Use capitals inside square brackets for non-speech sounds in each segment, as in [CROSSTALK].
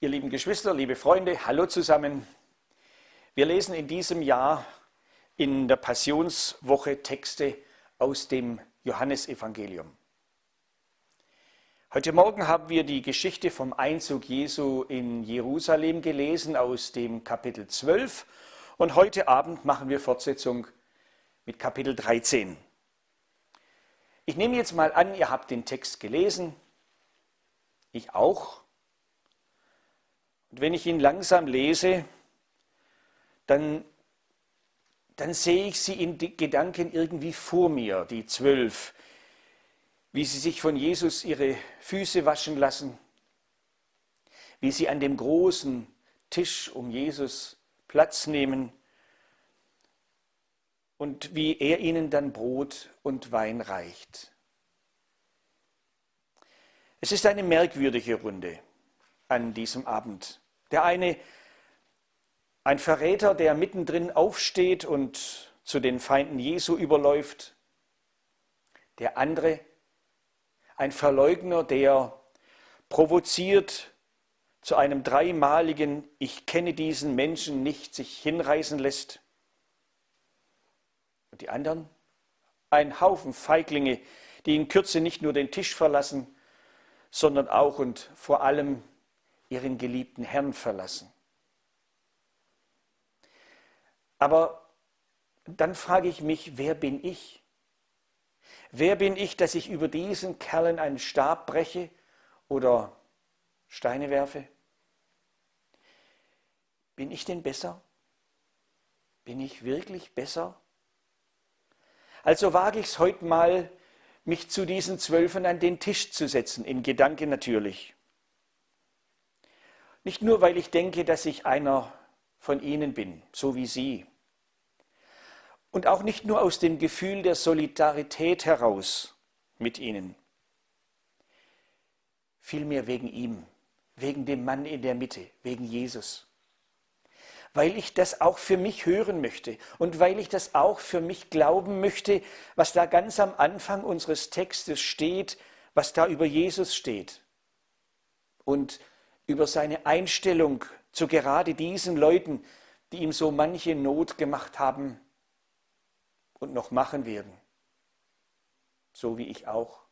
Ihr lieben Geschwister, liebe Freunde, hallo zusammen. Wir lesen in diesem Jahr in der Passionswoche Texte aus dem Johannesevangelium. Heute Morgen haben wir die Geschichte vom Einzug Jesu in Jerusalem gelesen aus dem Kapitel 12 und heute Abend machen wir Fortsetzung mit Kapitel 13. Ich nehme jetzt mal an, ihr habt den Text gelesen, ich auch. Und wenn ich ihn langsam lese, dann, dann sehe ich sie in Gedanken irgendwie vor mir, die zwölf, wie sie sich von Jesus ihre Füße waschen lassen, wie sie an dem großen Tisch um Jesus Platz nehmen und wie er ihnen dann Brot und Wein reicht. Es ist eine merkwürdige Runde an diesem Abend. Der eine, ein Verräter, der mittendrin aufsteht und zu den Feinden Jesu überläuft. Der andere, ein Verleugner, der provoziert zu einem dreimaligen Ich kenne diesen Menschen nicht sich hinreißen lässt. Und die anderen, ein Haufen Feiglinge, die in Kürze nicht nur den Tisch verlassen, sondern auch und vor allem ihren geliebten Herrn verlassen. Aber dann frage ich mich, wer bin ich? Wer bin ich, dass ich über diesen Kerlen einen Stab breche oder Steine werfe? Bin ich denn besser? Bin ich wirklich besser? Also wage ich es heute mal, mich zu diesen Zwölfen an den Tisch zu setzen, in Gedanken natürlich. Nicht nur, weil ich denke, dass ich einer von ihnen bin, so wie sie. Und auch nicht nur aus dem Gefühl der Solidarität heraus mit ihnen. Vielmehr wegen ihm, wegen dem Mann in der Mitte, wegen Jesus. Weil ich das auch für mich hören möchte und weil ich das auch für mich glauben möchte, was da ganz am Anfang unseres Textes steht, was da über Jesus steht. Und über seine Einstellung zu gerade diesen Leuten, die ihm so manche Not gemacht haben und noch machen werden. So wie ich auch.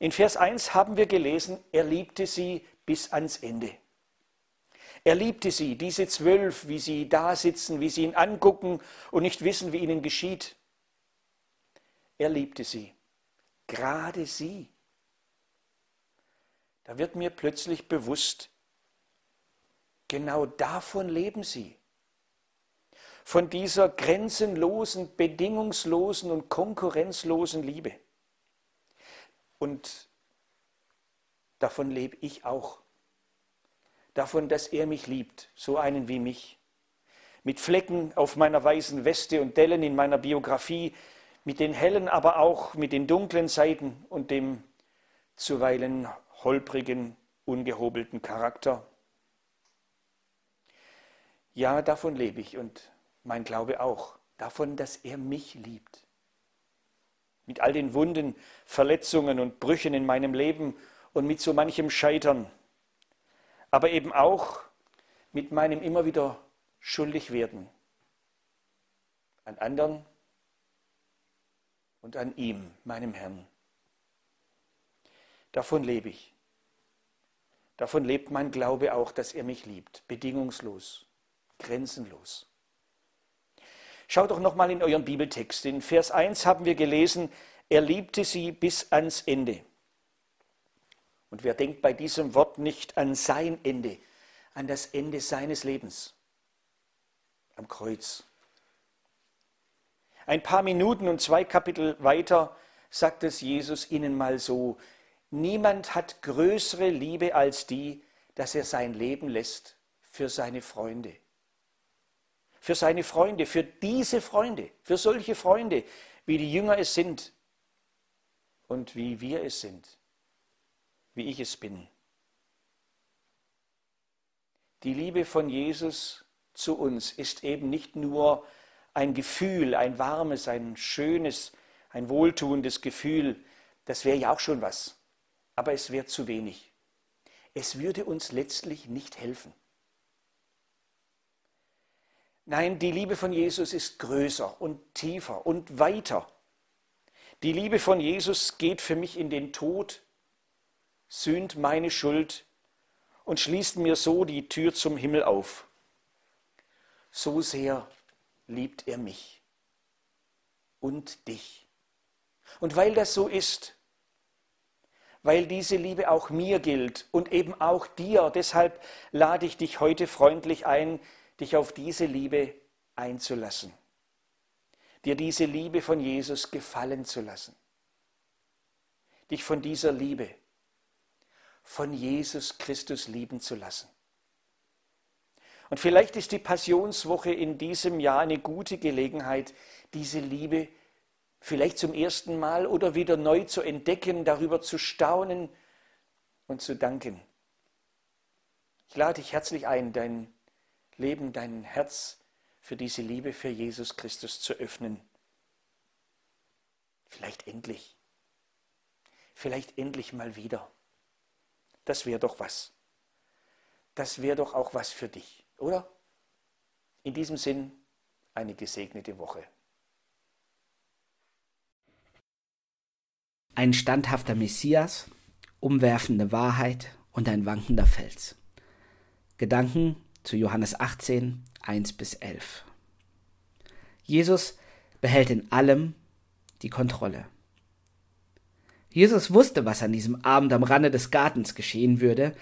In Vers 1 haben wir gelesen, er liebte sie bis ans Ende. Er liebte sie, diese zwölf, wie sie da sitzen, wie sie ihn angucken und nicht wissen, wie ihnen geschieht. Er liebte sie, gerade sie. Da wird mir plötzlich bewusst, genau davon leben sie. Von dieser grenzenlosen, bedingungslosen und konkurrenzlosen Liebe. Und davon lebe ich auch. Davon, dass er mich liebt, so einen wie mich. Mit Flecken auf meiner weißen Weste und Dellen in meiner Biografie, mit den hellen, aber auch mit den dunklen Seiten und dem zuweilen holprigen, ungehobelten Charakter. Ja, davon lebe ich und mein Glaube auch, davon, dass er mich liebt. Mit all den Wunden, Verletzungen und Brüchen in meinem Leben und mit so manchem Scheitern, aber eben auch mit meinem immer wieder schuldig werden an anderen und an ihm, meinem Herrn. Davon lebe ich. Davon lebt mein Glaube auch, dass er mich liebt, bedingungslos, grenzenlos. Schaut doch nochmal in euren Bibeltext. In Vers 1 haben wir gelesen, er liebte sie bis ans Ende. Und wer denkt bei diesem Wort nicht an sein Ende, an das Ende seines Lebens am Kreuz? Ein paar Minuten und zwei Kapitel weiter sagt es Jesus ihnen mal so, Niemand hat größere Liebe als die, dass er sein Leben lässt für seine Freunde. Für seine Freunde, für diese Freunde, für solche Freunde, wie die Jünger es sind und wie wir es sind, wie ich es bin. Die Liebe von Jesus zu uns ist eben nicht nur ein Gefühl, ein warmes, ein schönes, ein wohltuendes Gefühl, das wäre ja auch schon was aber es wäre zu wenig. es würde uns letztlich nicht helfen. Nein, die Liebe von Jesus ist größer und tiefer und weiter. Die Liebe von Jesus geht für mich in den Tod, sühnt meine Schuld und schließt mir so die Tür zum Himmel auf. So sehr liebt er mich und dich. Und weil das so ist, weil diese Liebe auch mir gilt und eben auch dir, deshalb lade ich dich heute freundlich ein, dich auf diese Liebe einzulassen, dir diese Liebe von Jesus gefallen zu lassen, dich von dieser Liebe, von Jesus Christus lieben zu lassen. Und vielleicht ist die Passionswoche in diesem Jahr eine gute Gelegenheit, diese Liebe vielleicht zum ersten Mal oder wieder neu zu entdecken, darüber zu staunen und zu danken. Ich lade dich herzlich ein, dein Leben, dein Herz für diese Liebe für Jesus Christus zu öffnen. Vielleicht endlich. Vielleicht endlich mal wieder. Das wäre doch was. Das wäre doch auch was für dich, oder? In diesem Sinn eine gesegnete Woche. Ein standhafter Messias, umwerfende Wahrheit und ein wankender Fels. Gedanken zu Johannes 18, 1 bis 11. Jesus behält in allem die Kontrolle. Jesus wusste, was an diesem Abend am Rande des Gartens geschehen würde,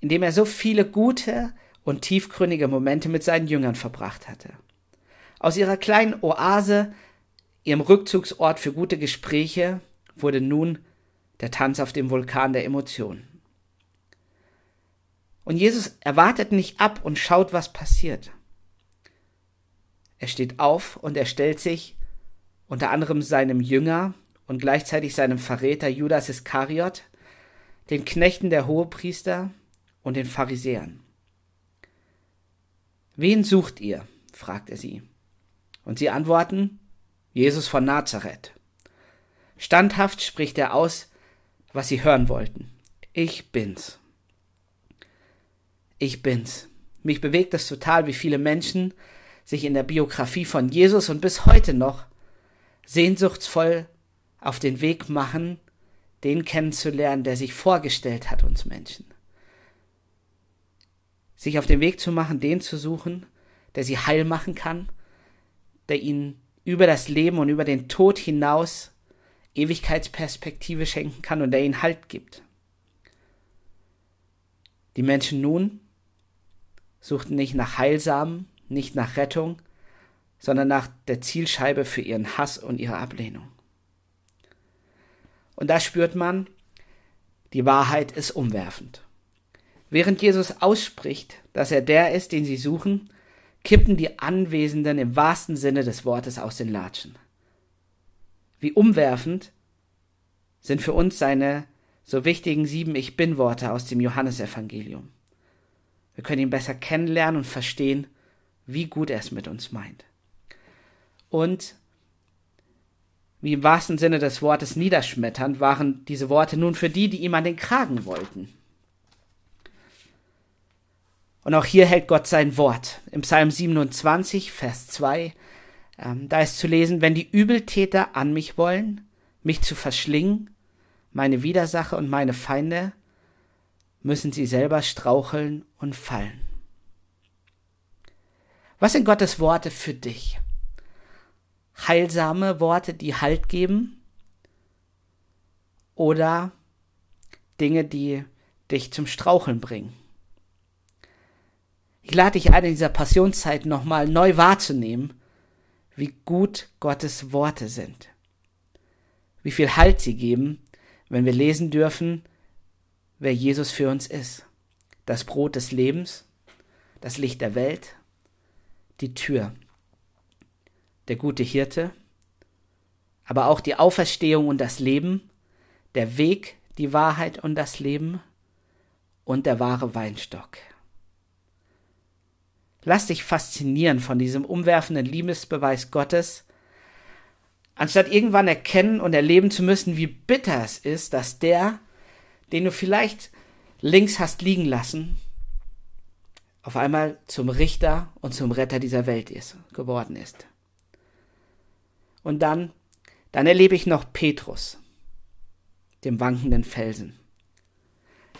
in dem er so viele gute und tiefgründige Momente mit seinen Jüngern verbracht hatte. Aus ihrer kleinen Oase, ihrem Rückzugsort für gute Gespräche, wurde nun der Tanz auf dem Vulkan der Emotionen. Und Jesus erwartet nicht ab und schaut, was passiert. Er steht auf und er stellt sich unter anderem seinem Jünger und gleichzeitig seinem Verräter Judas Iskariot, den Knechten der Hohepriester und den Pharisäern. Wen sucht ihr? fragt er sie. Und sie antworten, Jesus von Nazareth. Standhaft spricht er aus, was sie hören wollten. Ich bin's ich bin's. Mich bewegt es total, wie viele Menschen sich in der Biografie von Jesus und bis heute noch sehnsuchtsvoll auf den Weg machen, den kennenzulernen, der sich vorgestellt hat uns Menschen. Sich auf den Weg zu machen, den zu suchen, der sie heil machen kann, der ihnen über das Leben und über den Tod hinaus Ewigkeitsperspektive schenken kann und der ihnen Halt gibt. Die Menschen nun suchten nicht nach Heilsamen, nicht nach Rettung, sondern nach der Zielscheibe für ihren Hass und ihre Ablehnung. Und da spürt man, die Wahrheit ist umwerfend. Während Jesus ausspricht, dass er der ist, den sie suchen, kippen die Anwesenden im wahrsten Sinne des Wortes aus den Latschen. Wie umwerfend sind für uns seine so wichtigen sieben Ich bin Worte aus dem Johannesevangelium. Wir können ihn besser kennenlernen und verstehen, wie gut er es mit uns meint. Und wie im wahrsten Sinne des Wortes niederschmetternd waren diese Worte nun für die, die ihm an den Kragen wollten. Und auch hier hält Gott sein Wort. Im Psalm 27, Vers 2, ähm, da ist zu lesen, wenn die Übeltäter an mich wollen, mich zu verschlingen, meine Widersacher und meine Feinde, müssen sie selber straucheln und fallen. Was sind Gottes Worte für dich? Heilsame Worte, die Halt geben? Oder Dinge, die dich zum Straucheln bringen? Ich lade dich ein, in dieser Passionszeit nochmal neu wahrzunehmen, wie gut Gottes Worte sind. Wie viel Halt sie geben, wenn wir lesen dürfen, wer Jesus für uns ist. Das Brot des Lebens, das Licht der Welt, die Tür, der gute Hirte, aber auch die Auferstehung und das Leben, der Weg, die Wahrheit und das Leben und der wahre Weinstock. Lass dich faszinieren von diesem umwerfenden Liebesbeweis Gottes, anstatt irgendwann erkennen und erleben zu müssen, wie bitter es ist, dass der, den du vielleicht links hast liegen lassen, auf einmal zum Richter und zum Retter dieser Welt ist, geworden ist. Und dann, dann erlebe ich noch Petrus, dem wankenden Felsen.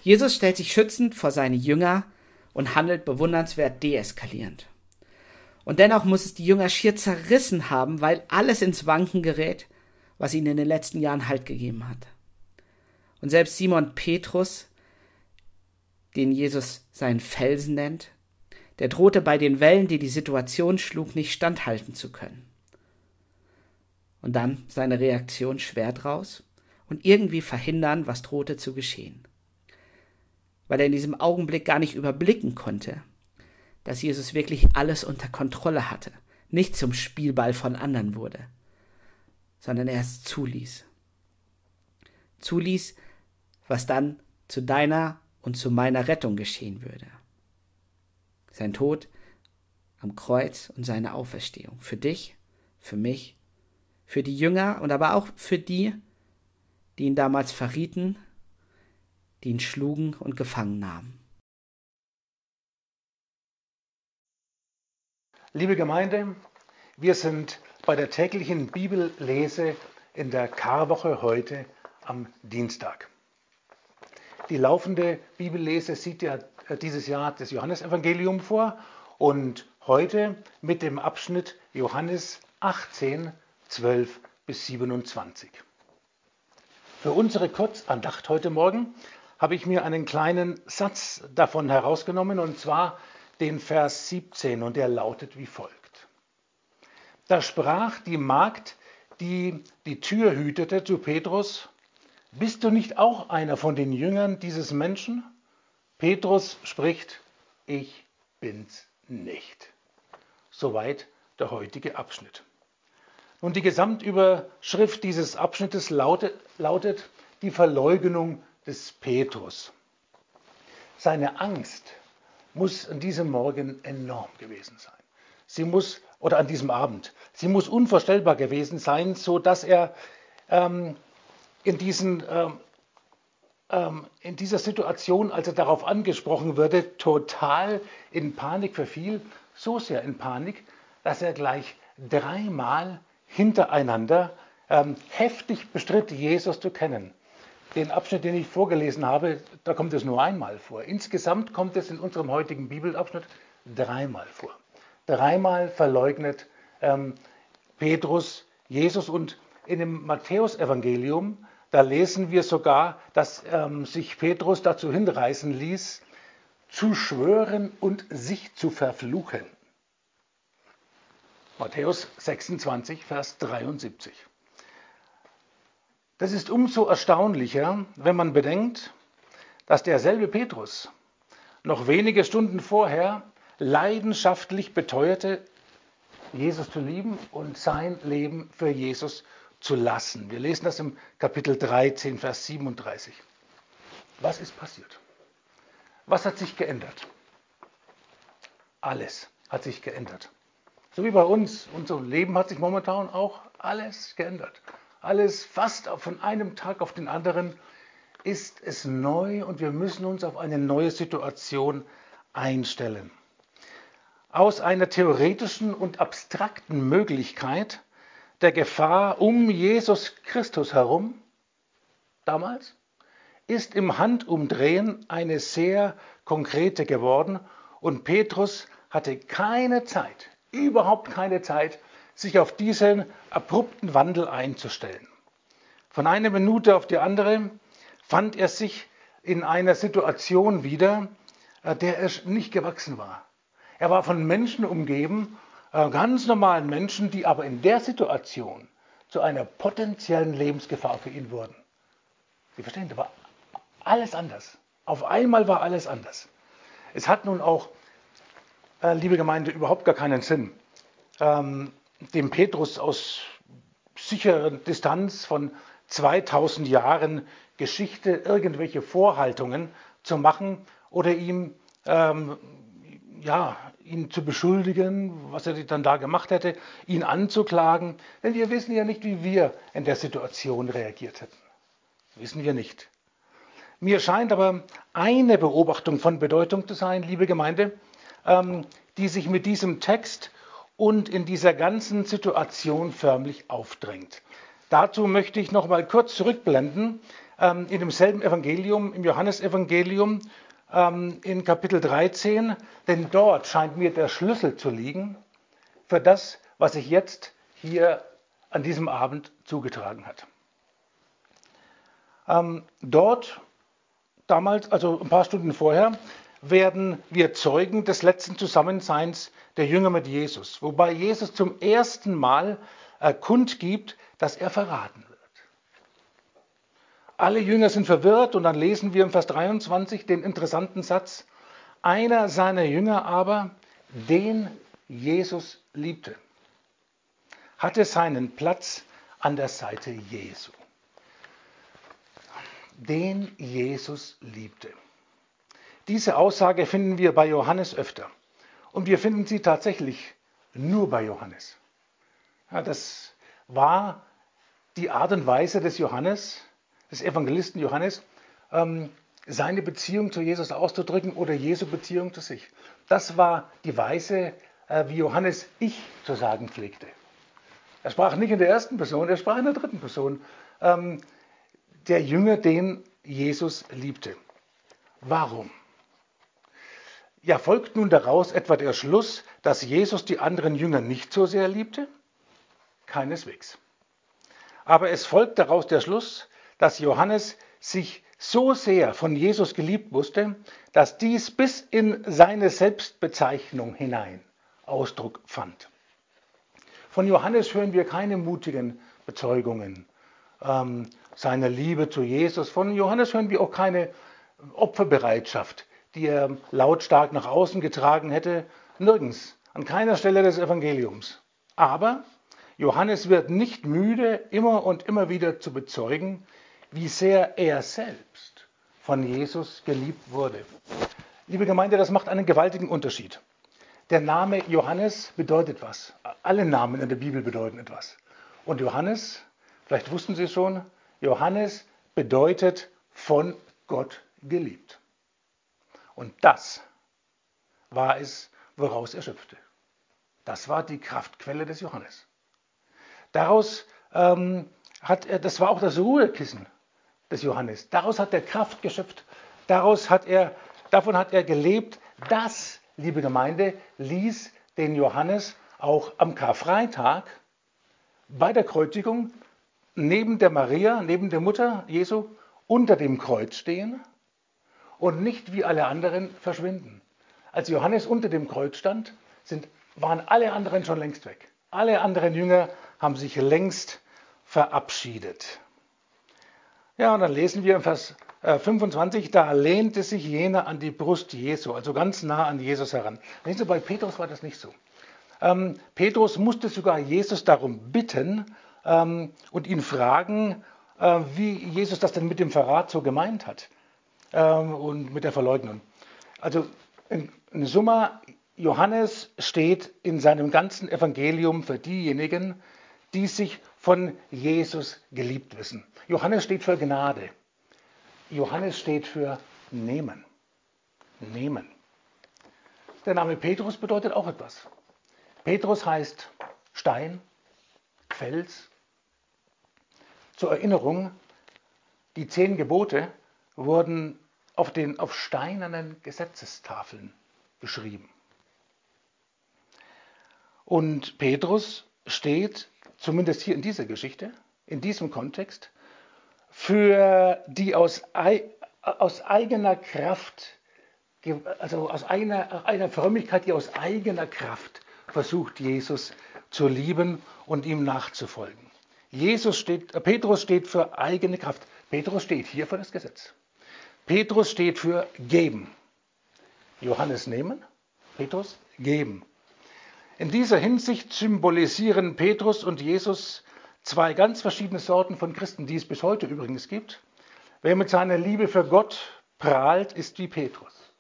Jesus stellt sich schützend vor seine Jünger und handelt bewundernswert deeskalierend. Und dennoch muss es die Jünger schier zerrissen haben, weil alles ins Wanken gerät, was ihnen in den letzten Jahren Halt gegeben hat. Und selbst Simon Petrus, den Jesus seinen Felsen nennt, der drohte bei den Wellen, die die Situation schlug, nicht standhalten zu können. Und dann seine Reaktion schwer draus und irgendwie verhindern, was drohte zu geschehen. Weil er in diesem Augenblick gar nicht überblicken konnte, dass Jesus wirklich alles unter Kontrolle hatte, nicht zum Spielball von anderen wurde, sondern er es zuließ. Zuließ, was dann zu deiner und zu meiner Rettung geschehen würde. Sein Tod am Kreuz und seine Auferstehung. Für dich, für mich, für die Jünger und aber auch für die, die ihn damals verrieten, die ihn schlugen und gefangen nahmen. Liebe Gemeinde, wir sind bei der täglichen Bibellese in der Karwoche heute am Dienstag. Die laufende Bibellese sieht ja äh, dieses Jahr das Johannesevangelium vor und heute mit dem Abschnitt Johannes 18, 12 bis 27. Für unsere Kurzandacht heute Morgen habe ich mir einen kleinen Satz davon herausgenommen und zwar den Vers 17 und der lautet wie folgt. Da sprach die Magd, die die Tür hütete, zu Petrus, bist du nicht auch einer von den Jüngern dieses Menschen? Petrus spricht, ich bin's nicht. Soweit der heutige Abschnitt. Und die Gesamtüberschrift dieses Abschnittes lautet, lautet die Verleugnung des Petrus. Seine Angst muss an diesem Morgen enorm gewesen sein. Sie muss, oder an diesem Abend, sie muss unvorstellbar gewesen sein, so dass er ähm, in, diesen, ähm, ähm, in dieser Situation, als er darauf angesprochen wurde, total in Panik verfiel, so sehr in Panik, dass er gleich dreimal hintereinander ähm, heftig bestritt, Jesus zu kennen den Abschnitt, den ich vorgelesen habe, da kommt es nur einmal vor. Insgesamt kommt es in unserem heutigen Bibelabschnitt dreimal vor. Dreimal verleugnet ähm, Petrus Jesus und in dem Matthäusevangelium, da lesen wir sogar, dass ähm, sich Petrus dazu hinreißen ließ, zu schwören und sich zu verfluchen. Matthäus 26, Vers 73. Das ist umso erstaunlicher, wenn man bedenkt, dass derselbe Petrus noch wenige Stunden vorher leidenschaftlich beteuerte, Jesus zu lieben und sein Leben für Jesus zu lassen. Wir lesen das im Kapitel 13, Vers 37. Was ist passiert? Was hat sich geändert? Alles hat sich geändert. So wie bei uns, unser Leben hat sich momentan auch alles geändert alles fast von einem Tag auf den anderen ist es neu und wir müssen uns auf eine neue Situation einstellen. Aus einer theoretischen und abstrakten Möglichkeit der Gefahr um Jesus Christus herum, damals, ist im Handumdrehen eine sehr konkrete geworden und Petrus hatte keine Zeit, überhaupt keine Zeit, sich auf diesen abrupten Wandel einzustellen. Von einer Minute auf die andere fand er sich in einer Situation wieder, äh, der er nicht gewachsen war. Er war von Menschen umgeben, äh, ganz normalen Menschen, die aber in der Situation zu einer potenziellen Lebensgefahr für ihn wurden. Sie verstehen, da war alles anders. Auf einmal war alles anders. Es hat nun auch, äh, liebe Gemeinde, überhaupt gar keinen Sinn, ähm, dem Petrus aus sicherer Distanz von 2000 Jahren Geschichte irgendwelche Vorhaltungen zu machen oder ihm ähm, ja, ihn zu beschuldigen, was er dann da gemacht hätte, ihn anzuklagen. Denn wir wissen ja nicht, wie wir in der Situation reagiert hätten. wissen wir nicht. Mir scheint aber eine Beobachtung von Bedeutung zu sein, liebe Gemeinde, ähm, die sich mit diesem Text und in dieser ganzen Situation förmlich aufdrängt. Dazu möchte ich noch mal kurz zurückblenden ähm, in demselben Evangelium, im Johannesevangelium ähm, in Kapitel 13, denn dort scheint mir der Schlüssel zu liegen für das, was sich jetzt hier an diesem Abend zugetragen hat. Ähm, dort, damals, also ein paar Stunden vorher, werden wir Zeugen des letzten Zusammenseins der Jünger mit Jesus, wobei Jesus zum ersten Mal äh, kundgibt, dass er verraten wird. Alle Jünger sind verwirrt und dann lesen wir im Vers 23 den interessanten Satz, einer seiner Jünger aber, den Jesus liebte, hatte seinen Platz an der Seite Jesu. Den Jesus liebte. Diese Aussage finden wir bei Johannes öfter. Und wir finden sie tatsächlich nur bei Johannes. Ja, das war die Art und Weise des Johannes, des Evangelisten Johannes, ähm, seine Beziehung zu Jesus auszudrücken oder Jesu Beziehung zu sich. Das war die Weise, äh, wie Johannes ich zu sagen pflegte. Er sprach nicht in der ersten Person, er sprach in der dritten Person. Ähm, der Jünger, den Jesus liebte. Warum? Ja, folgt nun daraus etwa der Schluss, dass Jesus die anderen Jünger nicht so sehr liebte? Keineswegs. Aber es folgt daraus der Schluss, dass Johannes sich so sehr von Jesus geliebt wusste, dass dies bis in seine Selbstbezeichnung hinein Ausdruck fand. Von Johannes hören wir keine mutigen Bezeugungen ähm, seiner Liebe zu Jesus. Von Johannes hören wir auch keine Opferbereitschaft, die er lautstark nach außen getragen hätte. Nirgends, an keiner Stelle des Evangeliums. Aber Johannes wird nicht müde, immer und immer wieder zu bezeugen, wie sehr er selbst von Jesus geliebt wurde. Liebe Gemeinde, das macht einen gewaltigen Unterschied. Der Name Johannes bedeutet was. Alle Namen in der Bibel bedeuten etwas. Und Johannes, vielleicht wussten Sie es schon, Johannes bedeutet von Gott geliebt. Und das war es, woraus er schöpfte. Das war die Kraftquelle des Johannes. Daraus ähm, hat er, das war auch das Ruhekissen des Johannes. Daraus hat er Kraft geschöpft. Daraus hat er, davon hat er gelebt. Das, liebe Gemeinde, ließ den Johannes auch am Karfreitag bei der Kreuzigung neben der Maria, neben der Mutter Jesu, unter dem Kreuz stehen und nicht wie alle anderen verschwinden. Als Johannes unter dem Kreuz stand, sind, waren alle anderen schon längst weg. Alle anderen Jünger haben sich längst verabschiedet. Ja, und dann lesen wir im Vers 25, äh, da lehnte sich jener an die Brust Jesu, also ganz nah an Jesus heran. Sehen Sie, bei Petrus war das nicht so. Ähm, Petrus musste sogar Jesus darum bitten ähm, und ihn fragen, äh, wie Jesus das denn mit dem Verrat so gemeint hat ähm, und mit der Verleugnung. Also in, in Summa, Johannes steht in seinem ganzen Evangelium für diejenigen, die sich von Jesus geliebt wissen. Johannes steht für Gnade. Johannes steht für Nehmen. Nehmen. Der Name Petrus bedeutet auch etwas. Petrus heißt Stein, Fels. Zur Erinnerung, die zehn Gebote wurden auf, den, auf steinernen Gesetzestafeln geschrieben. Und Petrus steht, zumindest hier in dieser Geschichte, in diesem Kontext, für die aus, aus eigener Kraft, also aus einer, einer Frömmigkeit, die aus eigener Kraft versucht, Jesus zu lieben und ihm nachzufolgen. Jesus steht, Petrus steht für eigene Kraft. Petrus steht hier für das Gesetz. Petrus steht für geben. Johannes nehmen, Petrus geben. In dieser Hinsicht symbolisieren Petrus und Jesus zwei ganz verschiedene Sorten von Christen, die es bis heute übrigens gibt. Wer mit seiner Liebe für Gott prahlt, ist wie Petrus.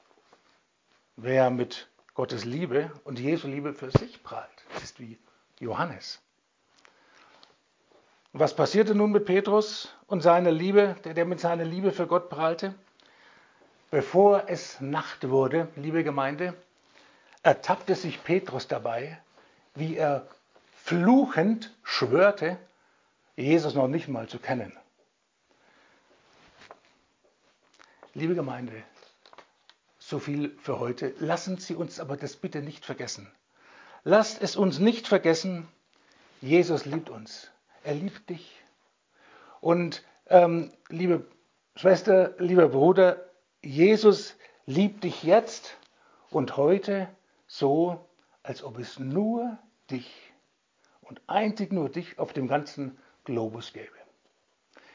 Wer mit Gottes Liebe und Jesu Liebe für sich prahlt, ist wie Johannes. Was passierte nun mit Petrus und seiner Liebe, der, der mit seiner Liebe für Gott prahlte? Bevor es Nacht wurde, liebe Gemeinde, ertappte sich Petrus dabei, wie er fluchend schwörte, Jesus noch nicht mal zu kennen. Liebe Gemeinde, so viel für heute. Lassen Sie uns aber das bitte nicht vergessen. Lasst es uns nicht vergessen, Jesus liebt uns. Er liebt dich. Und ähm, liebe Schwester, lieber Bruder, Jesus liebt dich jetzt und heute so, als ob es nur dich und einzig nur dich auf dem ganzen Globus gäbe.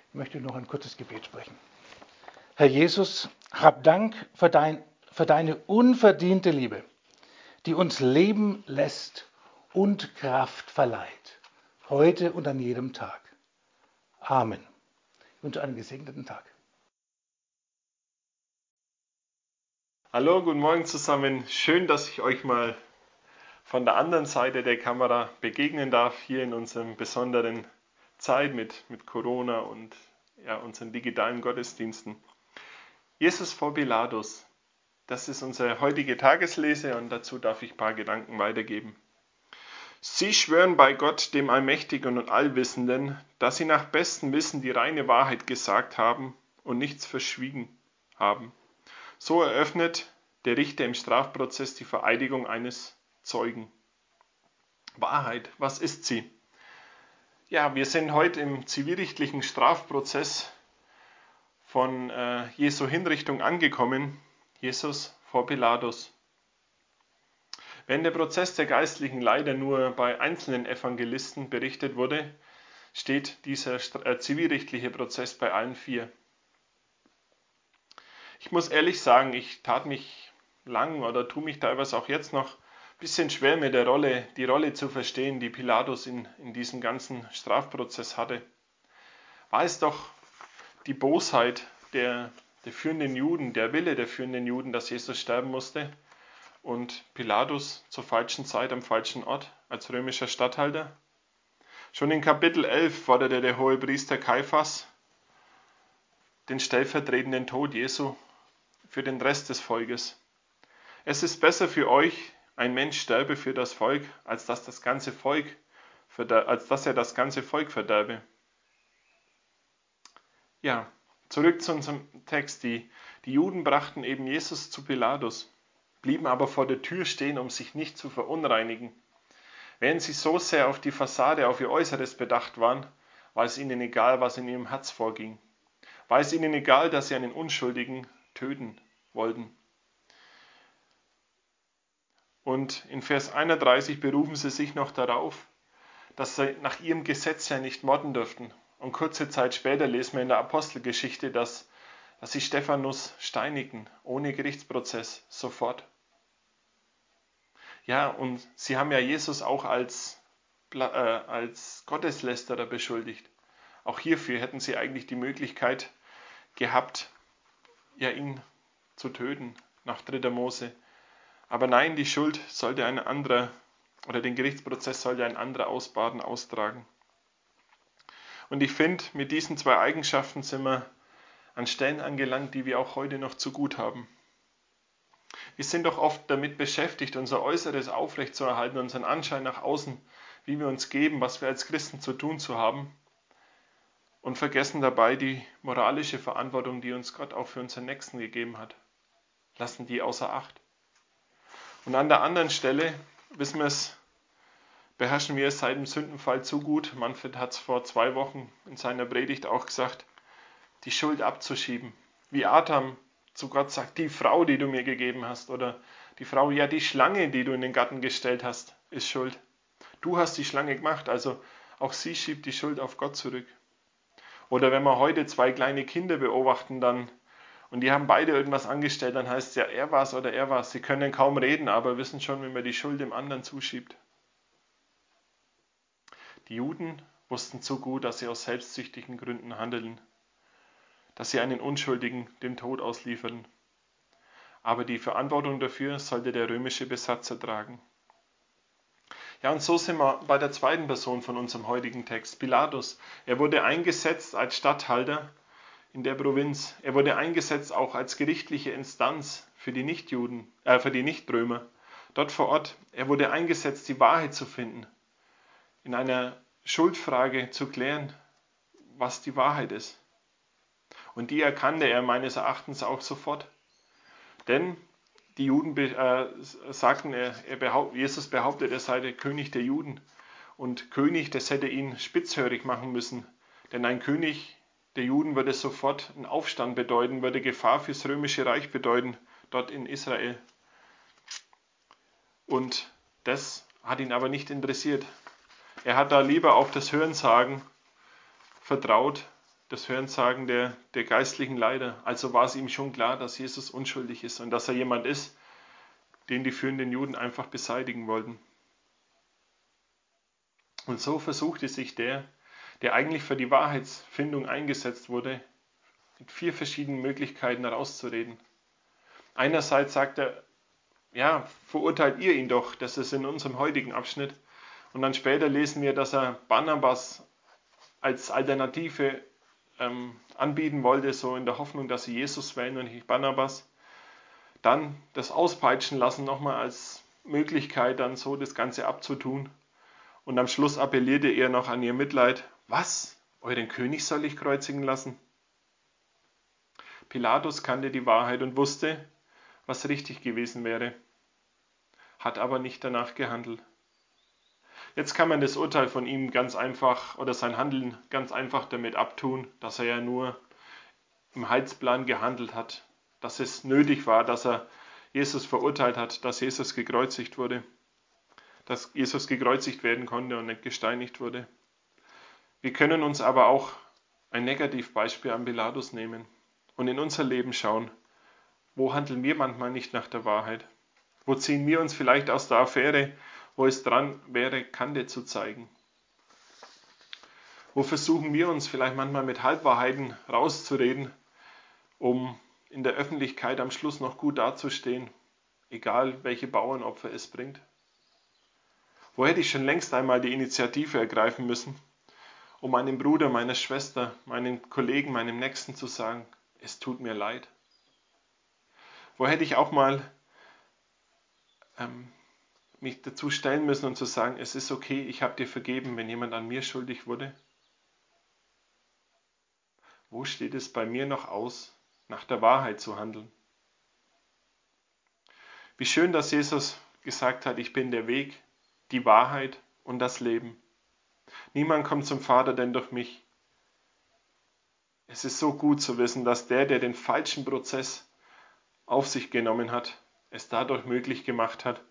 Ich möchte noch ein kurzes Gebet sprechen. Herr Jesus, hab Dank für, dein, für deine unverdiente Liebe, die uns leben lässt und Kraft verleiht, heute und an jedem Tag. Amen. Ich wünsche einen gesegneten Tag. Hallo, guten Morgen zusammen. Schön, dass ich euch mal von der anderen Seite der Kamera begegnen darf, hier in unserem besonderen Zeit mit, mit Corona und ja, unseren digitalen Gottesdiensten. Jesus vor Pilatus, das ist unsere heutige Tageslese und dazu darf ich ein paar Gedanken weitergeben. Sie schwören bei Gott, dem Allmächtigen und Allwissenden, dass sie nach bestem Wissen die reine Wahrheit gesagt haben und nichts verschwiegen haben. So eröffnet der Richter im Strafprozess die Vereidigung eines Zeugen. Wahrheit, was ist sie? Ja, wir sind heute im zivilrechtlichen Strafprozess von äh, Jesu Hinrichtung angekommen. Jesus vor Pilatus. Wenn der Prozess der Geistlichen leider nur bei einzelnen Evangelisten berichtet wurde, steht dieser äh, zivilrechtliche Prozess bei allen vier. Ich muss ehrlich sagen, ich tat mich lang oder tue mich teilweise auch jetzt noch ein bisschen schwer mit der Rolle, die Rolle zu verstehen, die Pilatus in, in diesem ganzen Strafprozess hatte. War es doch die Bosheit der, der führenden Juden, der Wille der führenden Juden, dass Jesus sterben musste und Pilatus zur falschen Zeit am falschen Ort als römischer Statthalter? Schon in Kapitel 11 forderte der hohe Priester Kaiphas den stellvertretenden Tod Jesu für den Rest des Volkes. Es ist besser für euch, ein Mensch sterbe für das Volk, als dass, das ganze Volk, als dass er das ganze Volk verderbe. Ja, zurück zu unserem Text. Die, die Juden brachten eben Jesus zu Pilatus, blieben aber vor der Tür stehen, um sich nicht zu verunreinigen. Während sie so sehr auf die Fassade, auf ihr Äußeres bedacht waren, war es ihnen egal, was in ihrem Herz vorging. War es ihnen egal, dass sie einen Unschuldigen töten wollten. Und in Vers 31 berufen sie sich noch darauf, dass sie nach ihrem Gesetz ja nicht morden dürften. Und kurze Zeit später lesen wir in der Apostelgeschichte, dass, dass sie Stephanus steinigen, ohne Gerichtsprozess, sofort. Ja, und sie haben ja Jesus auch als, äh, als Gotteslästerer beschuldigt. Auch hierfür hätten sie eigentlich die Möglichkeit gehabt, ja, ihn zu töten, nach 3. Mose. Aber nein, die Schuld sollte ein anderer oder den Gerichtsprozess sollte ein anderer ausbaden, austragen. Und ich finde, mit diesen zwei Eigenschaften sind wir an Stellen angelangt, die wir auch heute noch zu gut haben. Wir sind doch oft damit beschäftigt, unser Äußeres aufrechtzuerhalten, unseren Anschein nach außen, wie wir uns geben, was wir als Christen zu tun zu haben und vergessen dabei die moralische Verantwortung, die uns Gott auch für unseren Nächsten gegeben hat. Lassen die außer Acht. Und an der anderen Stelle wissen wir es, beherrschen wir es seit dem Sündenfall zu gut. Manfred hat es vor zwei Wochen in seiner Predigt auch gesagt, die Schuld abzuschieben. Wie Adam zu Gott sagt, die Frau, die du mir gegeben hast, oder die Frau, ja, die Schlange, die du in den Garten gestellt hast, ist schuld. Du hast die Schlange gemacht, also auch sie schiebt die Schuld auf Gott zurück. Oder wenn wir heute zwei kleine Kinder beobachten, dann und die haben beide irgendwas angestellt, dann heißt es ja, er war es oder er war es. Sie können kaum reden, aber wissen schon, wenn man die Schuld dem anderen zuschiebt. Die Juden wussten zu gut, dass sie aus selbstsüchtigen Gründen handeln, dass sie einen Unschuldigen dem Tod ausliefern. Aber die Verantwortung dafür sollte der römische Besatzer tragen. Ja, und so sind wir bei der zweiten Person von unserem heutigen Text, Pilatus. Er wurde eingesetzt als Statthalter in der Provinz. Er wurde eingesetzt auch als gerichtliche Instanz für die Nichtjuden, äh, für die Nichtrömer. Dort vor Ort, er wurde eingesetzt, die Wahrheit zu finden, in einer Schuldfrage zu klären, was die Wahrheit ist. Und die erkannte er meines Erachtens auch sofort. Denn die Juden äh, sagten, er, er behaupt, Jesus behauptet, er sei der König der Juden. Und König, das hätte ihn spitzhörig machen müssen. Denn ein König der Juden würde sofort einen Aufstand bedeuten, würde Gefahr fürs römische Reich bedeuten, dort in Israel. Und das hat ihn aber nicht interessiert. Er hat da lieber auf das Hörensagen vertraut, das Hörensagen der, der geistlichen Leiter. Also war es ihm schon klar, dass Jesus unschuldig ist und dass er jemand ist, den die führenden Juden einfach beseitigen wollten. Und so versuchte sich der, der eigentlich für die Wahrheitsfindung eingesetzt wurde, mit vier verschiedenen Möglichkeiten herauszureden. Einerseits sagt er, ja, verurteilt ihr ihn doch, das ist in unserem heutigen Abschnitt. Und dann später lesen wir, dass er Barnabas als Alternative ähm, anbieten wollte, so in der Hoffnung, dass sie Jesus wählen und nicht Barnabas. Dann das Auspeitschen lassen nochmal als Möglichkeit, dann so das Ganze abzutun. Und am Schluss appellierte er noch an ihr Mitleid. Was? Euren König soll ich kreuzigen lassen? Pilatus kannte die Wahrheit und wusste, was richtig gewesen wäre, hat aber nicht danach gehandelt. Jetzt kann man das Urteil von ihm ganz einfach oder sein Handeln ganz einfach damit abtun, dass er ja nur im Heilsplan gehandelt hat, dass es nötig war, dass er Jesus verurteilt hat, dass Jesus gekreuzigt wurde dass Jesus gekreuzigt werden konnte und nicht gesteinigt wurde. Wir können uns aber auch ein Negativbeispiel an Pilatus nehmen und in unser Leben schauen. Wo handeln wir manchmal nicht nach der Wahrheit? Wo ziehen wir uns vielleicht aus der Affäre, wo es dran wäre, Kante zu zeigen? Wo versuchen wir uns vielleicht manchmal mit Halbwahrheiten rauszureden, um in der Öffentlichkeit am Schluss noch gut dazustehen, egal welche Bauernopfer es bringt? Wo hätte ich schon längst einmal die Initiative ergreifen müssen, um meinem Bruder, meiner Schwester, meinem Kollegen, meinem Nächsten zu sagen, es tut mir leid? Wo hätte ich auch mal ähm, mich dazu stellen müssen und zu sagen, es ist okay, ich habe dir vergeben, wenn jemand an mir schuldig wurde? Wo steht es bei mir noch aus, nach der Wahrheit zu handeln? Wie schön, dass Jesus gesagt hat, ich bin der Weg, die Wahrheit und das Leben. Niemand kommt zum Vater denn durch mich. Es ist so gut zu wissen, dass der, der den falschen Prozess auf sich genommen hat, es dadurch möglich gemacht hat,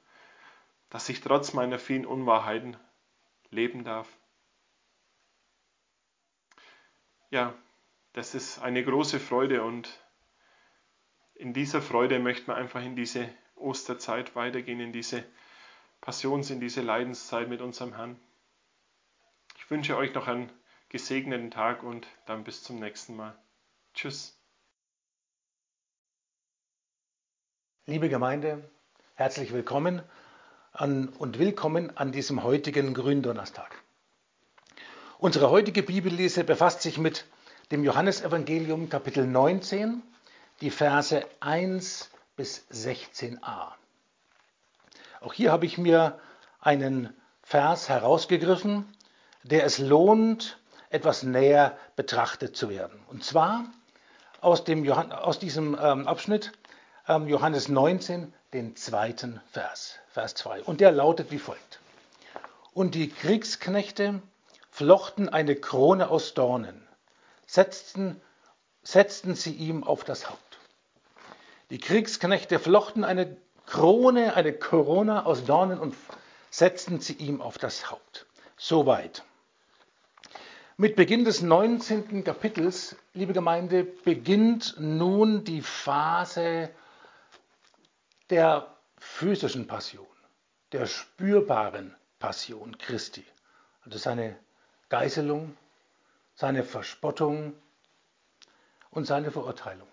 dass ich trotz meiner vielen Unwahrheiten leben darf. Ja, das ist eine große Freude und in dieser Freude möchten wir einfach in diese Osterzeit weitergehen, in diese Passions in diese Leidenszeit mit unserem Herrn. Ich wünsche euch noch einen gesegneten Tag und dann bis zum nächsten Mal. Tschüss. Liebe Gemeinde, herzlich willkommen an, und willkommen an diesem heutigen Gründonnerstag. Unsere heutige Bibellese befasst sich mit dem Johannesevangelium Kapitel 19, die Verse 1 bis 16a. Auch hier habe ich mir einen Vers herausgegriffen, der es lohnt, etwas näher betrachtet zu werden. Und zwar aus, dem Johann, aus diesem ähm, Abschnitt ähm, Johannes 19, den zweiten Vers, Vers 2. Und der lautet wie folgt. Und die Kriegsknechte flochten eine Krone aus Dornen, setzten, setzten sie ihm auf das Haupt. Die Kriegsknechte flochten eine Krone, eine Corona aus Dornen und setzten sie ihm auf das Haupt. Soweit. Mit Beginn des 19. Kapitels, liebe Gemeinde, beginnt nun die Phase der physischen Passion, der spürbaren Passion Christi. Also seine Geißelung, seine Verspottung und seine Verurteilung.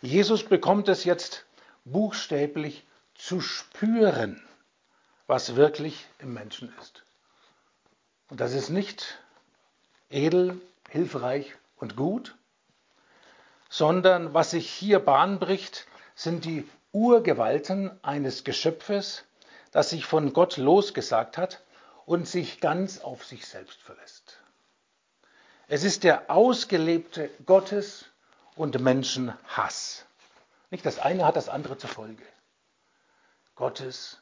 Jesus bekommt es jetzt buchstäblich zu spüren, was wirklich im Menschen ist. Und das ist nicht edel, hilfreich und gut, sondern was sich hier Bahn bricht, sind die Urgewalten eines Geschöpfes, das sich von Gott losgesagt hat und sich ganz auf sich selbst verlässt. Es ist der ausgelebte Gottes- und Menschenhass. Nicht das eine hat das andere zur Folge. Gottes-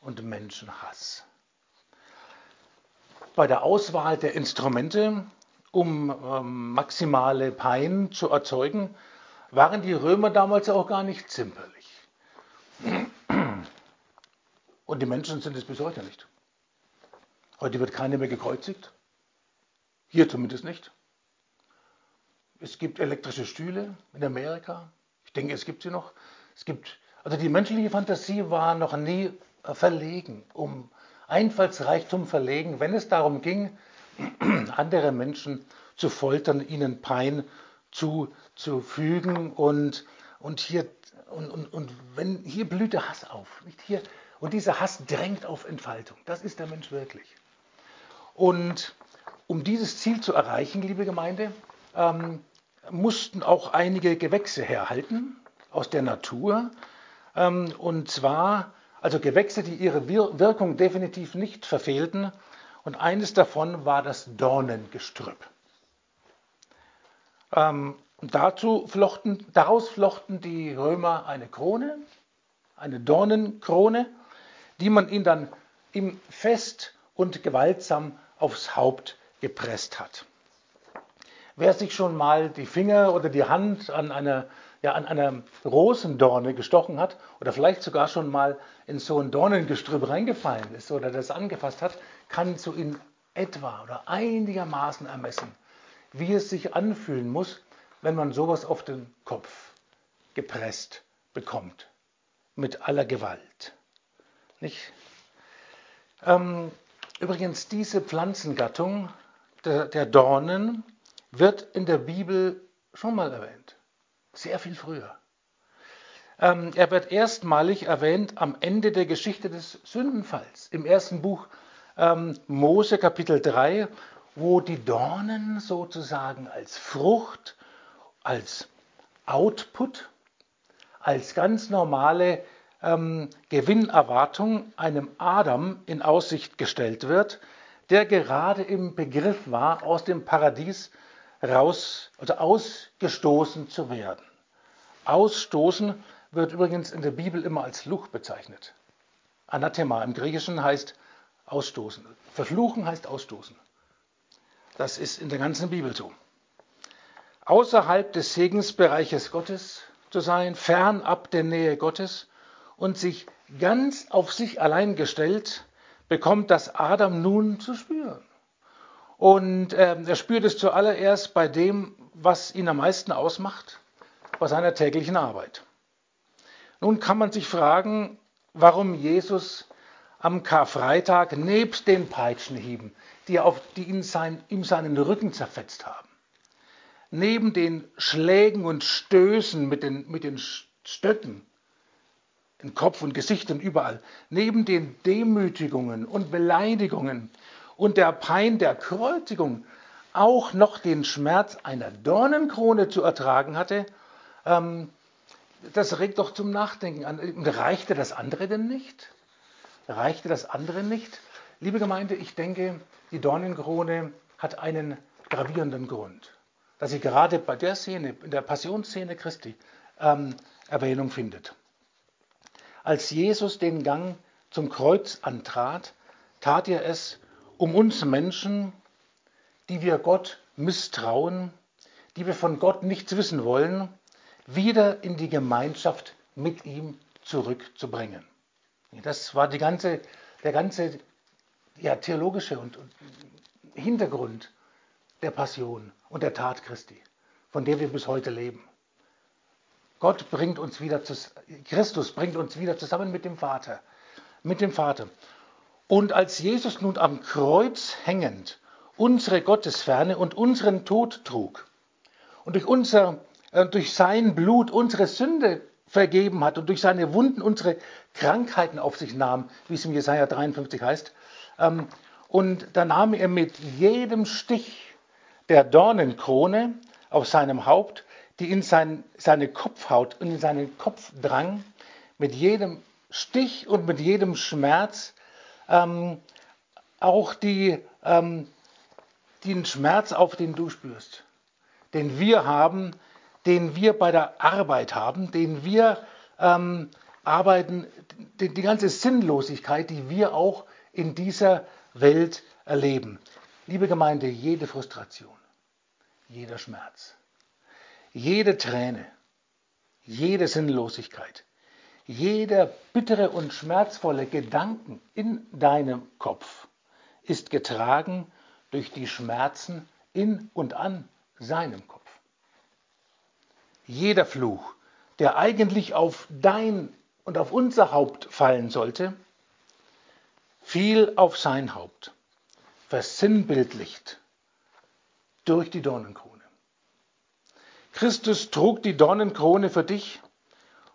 und Menschenhass. Bei der Auswahl der Instrumente, um ähm, maximale Pein zu erzeugen, waren die Römer damals auch gar nicht zimperlich. Und die Menschen sind es bis heute nicht. Heute wird keiner mehr gekreuzigt. Hier zumindest nicht. Es gibt elektrische Stühle in Amerika. Ich denke, es gibt sie noch. Es gibt, also die menschliche Fantasie war noch nie verlegen, um Einfallsreichtum verlegen, wenn es darum ging, [CLEARS THROAT] andere Menschen zu foltern, ihnen Pein zuzufügen und, und hier und, und, und wenn hier blüht der Hass auf, nicht hier und dieser Hass drängt auf Entfaltung. Das ist der Mensch wirklich. Und um dieses Ziel zu erreichen, liebe Gemeinde, ähm, mussten auch einige Gewächse herhalten aus der Natur. Ähm, und zwar also Gewächse, die ihre Wirkung definitiv nicht verfehlten. Und eines davon war das Dornengestrüpp. Ähm, dazu flochten, daraus flochten die Römer eine Krone, eine Dornenkrone, die man ihnen dann ihm fest und gewaltsam aufs Haupt gepresst hat. Wer sich schon mal die Finger oder die Hand an einer ja an einer Rosendorne gestochen hat oder vielleicht sogar schon mal in so ein Dornengestrüpp reingefallen ist oder das angefasst hat, kann so in etwa oder einigermaßen ermessen, wie es sich anfühlen muss, wenn man sowas auf den Kopf gepresst bekommt. Mit aller Gewalt. Nicht? Ähm, übrigens, diese Pflanzengattung der, der Dornen wird in der Bibel schon mal erwähnt. Sehr viel früher. Ähm, er wird erstmalig erwähnt am Ende der Geschichte des Sündenfalls, im ersten Buch ähm, Mose Kapitel 3, wo die Dornen sozusagen als Frucht, als Output, als ganz normale ähm, Gewinnerwartung einem Adam in Aussicht gestellt wird, der gerade im Begriff war, aus dem Paradies raus, also ausgestoßen zu werden. Ausstoßen wird übrigens in der Bibel immer als Luch bezeichnet. Anathema im Griechischen heißt ausstoßen. Verfluchen heißt ausstoßen. Das ist in der ganzen Bibel so. Außerhalb des Segensbereiches Gottes zu sein, fernab der Nähe Gottes und sich ganz auf sich allein gestellt, bekommt das Adam nun zu spüren. Und äh, er spürt es zuallererst bei dem, was ihn am meisten ausmacht, bei seiner täglichen Arbeit. Nun kann man sich fragen, warum Jesus am Karfreitag nebst den Peitschenhieben, die, auf, die ihn sein, ihm seinen Rücken zerfetzt haben, neben den Schlägen und Stößen mit den, mit den Stöcken in Kopf und Gesicht und überall, neben den Demütigungen und Beleidigungen und der Pein der Kreuzigung auch noch den Schmerz einer Dornenkrone zu ertragen hatte, ähm, das regt doch zum Nachdenken an. Reichte das andere denn nicht? Reichte das andere nicht? Liebe Gemeinde, ich denke, die Dornenkrone hat einen gravierenden Grund, dass sie gerade bei der Szene, in der Passionsszene Christi, ähm, Erwähnung findet. Als Jesus den Gang zum Kreuz antrat, tat er es, um uns Menschen, die wir Gott misstrauen, die wir von Gott nichts wissen wollen, wieder in die Gemeinschaft mit ihm zurückzubringen. Das war ganze, der ganze ja, theologische und, und Hintergrund der Passion und der Tat Christi, von der wir bis heute leben. Gott bringt uns wieder, Christus bringt uns wieder zusammen mit dem Vater, mit dem Vater. Und als Jesus nun am Kreuz hängend unsere Gottesferne und unseren Tod trug und durch, unser, äh, durch sein Blut unsere Sünde vergeben hat und durch seine Wunden unsere Krankheiten auf sich nahm, wie es im Jesaja 53 heißt, ähm, und da nahm er mit jedem Stich der Dornenkrone auf seinem Haupt die in sein, seine Kopfhaut und in seinen Kopf drang, mit jedem Stich und mit jedem Schmerz, ähm, auch die, ähm, den Schmerz auf, den du spürst, den wir haben, den wir bei der Arbeit haben, den wir ähm, arbeiten, die, die ganze Sinnlosigkeit, die wir auch in dieser Welt erleben. Liebe Gemeinde, jede Frustration, jeder Schmerz, jede Träne, jede Sinnlosigkeit, jeder bittere und schmerzvolle Gedanken in deinem Kopf ist getragen durch die Schmerzen in und an seinem Kopf. Jeder Fluch, der eigentlich auf dein und auf unser Haupt fallen sollte, fiel auf sein Haupt, versinnbildlicht durch die Dornenkrone. Christus trug die Dornenkrone für dich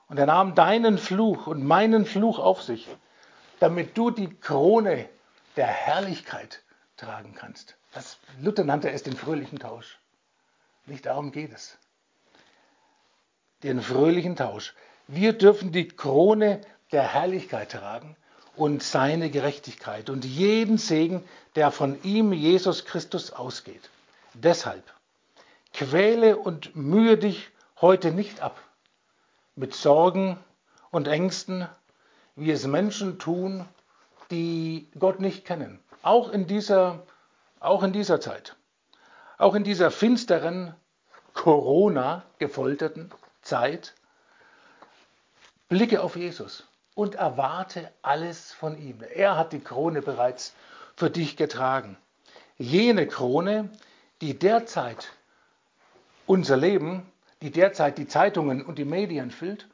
und er nahm deinen Fluch und meinen Fluch auf sich, damit du die Krone der Herrlichkeit tragen kannst. Das Luther nannte es den fröhlichen Tausch. Nicht darum geht es. Den fröhlichen Tausch. Wir dürfen die Krone der Herrlichkeit tragen und seine Gerechtigkeit und jeden Segen, der von ihm, Jesus Christus, ausgeht. Deshalb quäle und mühe dich heute nicht ab mit Sorgen und Ängsten, wie es Menschen tun, die Gott nicht kennen. Auch in dieser, auch in dieser Zeit. Auch in dieser finsteren, Corona-gefolterten Zeit. Blicke auf Jesus und erwarte alles von ihm. Er hat die Krone bereits für dich getragen. Jene Krone, die derzeit unser Leben die derzeit die Zeitungen und die Medien füllt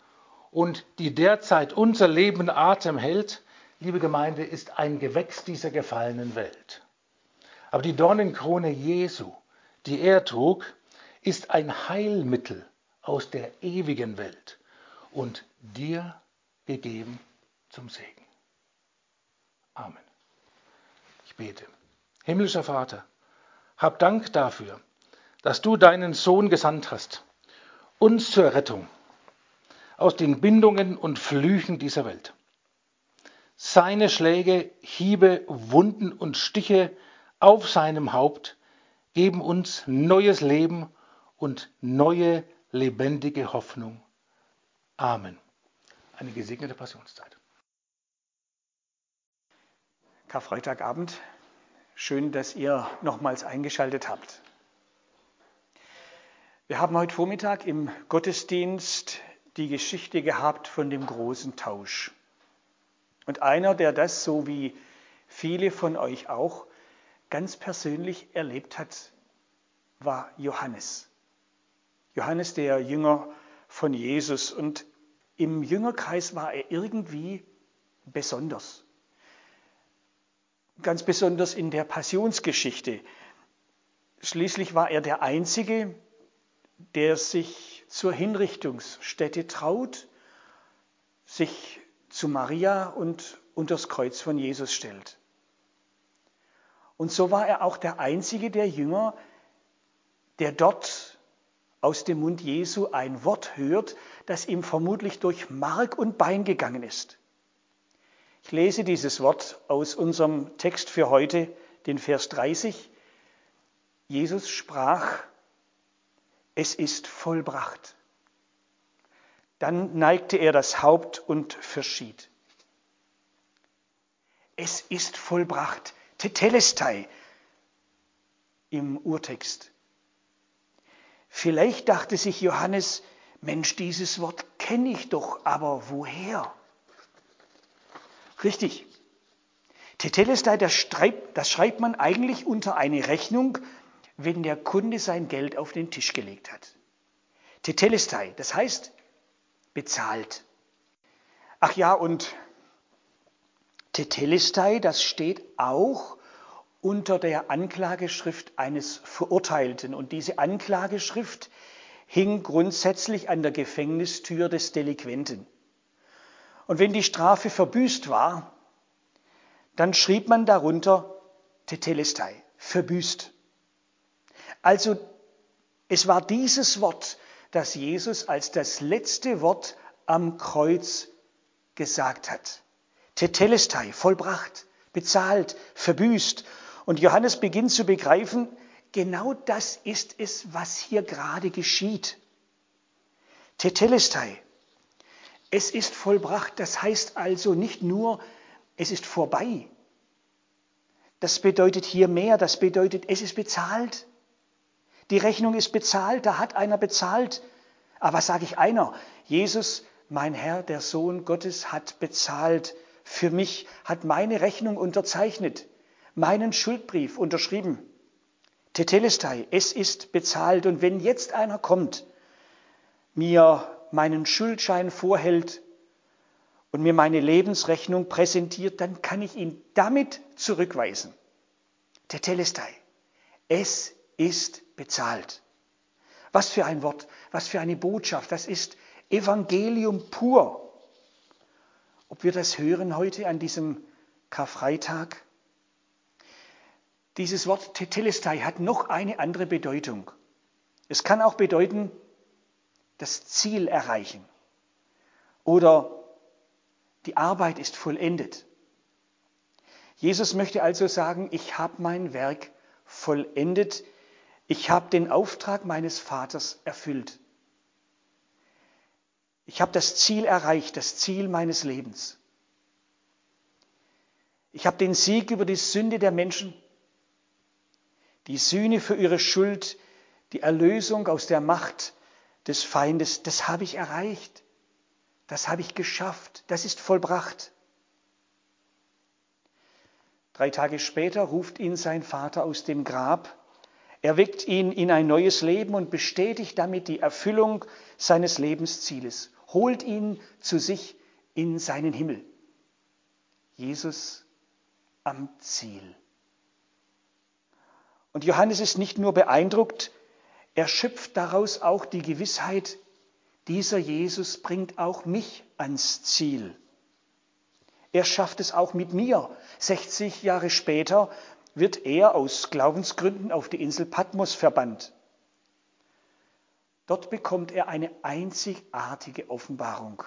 und die derzeit unser Leben Atem hält, liebe Gemeinde, ist ein Gewächs dieser gefallenen Welt. Aber die Dornenkrone Jesu, die er trug, ist ein Heilmittel aus der ewigen Welt und dir gegeben zum Segen. Amen. Ich bete. Himmlischer Vater, hab Dank dafür, dass du deinen Sohn gesandt hast uns zur Rettung aus den Bindungen und Flüchen dieser Welt. Seine Schläge, Hiebe, Wunden und Stiche auf seinem Haupt geben uns neues Leben und neue lebendige Hoffnung. Amen. Eine gesegnete Passionszeit. Karfreitagabend. Schön, dass ihr nochmals eingeschaltet habt. Wir haben heute Vormittag im Gottesdienst die Geschichte gehabt von dem großen Tausch. Und einer, der das, so wie viele von euch auch, ganz persönlich erlebt hat, war Johannes. Johannes, der Jünger von Jesus. Und im Jüngerkreis war er irgendwie besonders. Ganz besonders in der Passionsgeschichte. Schließlich war er der Einzige, der sich zur Hinrichtungsstätte traut, sich zu Maria und unter das Kreuz von Jesus stellt. Und so war er auch der einzige der Jünger, der dort aus dem Mund Jesu ein Wort hört, das ihm vermutlich durch Mark und Bein gegangen ist. Ich lese dieses Wort aus unserem Text für heute, den Vers 30. Jesus sprach, es ist vollbracht. Dann neigte er das Haupt und verschied. Es ist vollbracht. Tetelestai im Urtext. Vielleicht dachte sich Johannes, Mensch, dieses Wort kenne ich doch, aber woher? Richtig. Tetelestai, das schreibt, das schreibt man eigentlich unter eine Rechnung wenn der Kunde sein Geld auf den Tisch gelegt hat. Tetelestai, das heißt bezahlt. Ach ja, und Tetelestai, das steht auch unter der Anklageschrift eines Verurteilten. Und diese Anklageschrift hing grundsätzlich an der Gefängnistür des Delinquenten. Und wenn die Strafe verbüßt war, dann schrieb man darunter Tetelestai, verbüßt. Also es war dieses Wort, das Jesus als das letzte Wort am Kreuz gesagt hat. Tetelestai, vollbracht, bezahlt, verbüßt. Und Johannes beginnt zu begreifen, genau das ist es, was hier gerade geschieht. Tetelestai, es ist vollbracht, das heißt also nicht nur, es ist vorbei. Das bedeutet hier mehr, das bedeutet, es ist bezahlt. Die Rechnung ist bezahlt, da hat einer bezahlt. Aber was sage ich einer? Jesus, mein Herr, der Sohn Gottes, hat bezahlt für mich, hat meine Rechnung unterzeichnet, meinen Schuldbrief unterschrieben. Tetelestai, es ist bezahlt. Und wenn jetzt einer kommt, mir meinen Schuldschein vorhält und mir meine Lebensrechnung präsentiert, dann kann ich ihn damit zurückweisen. Tetelestai, es ist bezahlt. Was für ein Wort, was für eine Botschaft, das ist Evangelium pur. Ob wir das hören heute an diesem Karfreitag? Dieses Wort Tetelestai hat noch eine andere Bedeutung. Es kann auch bedeuten, das Ziel erreichen oder die Arbeit ist vollendet. Jesus möchte also sagen, ich habe mein Werk vollendet, ich habe den Auftrag meines Vaters erfüllt. Ich habe das Ziel erreicht, das Ziel meines Lebens. Ich habe den Sieg über die Sünde der Menschen, die Sühne für ihre Schuld, die Erlösung aus der Macht des Feindes, das habe ich erreicht. Das habe ich geschafft. Das ist vollbracht. Drei Tage später ruft ihn sein Vater aus dem Grab er weckt ihn in ein neues Leben und bestätigt damit die Erfüllung seines Lebenszieles, holt ihn zu sich in seinen Himmel. Jesus am Ziel. Und Johannes ist nicht nur beeindruckt, er schöpft daraus auch die Gewissheit, dieser Jesus bringt auch mich ans Ziel. Er schafft es auch mit mir. 60 Jahre später wird er aus Glaubensgründen auf die Insel Patmos verbannt. Dort bekommt er eine einzigartige Offenbarung.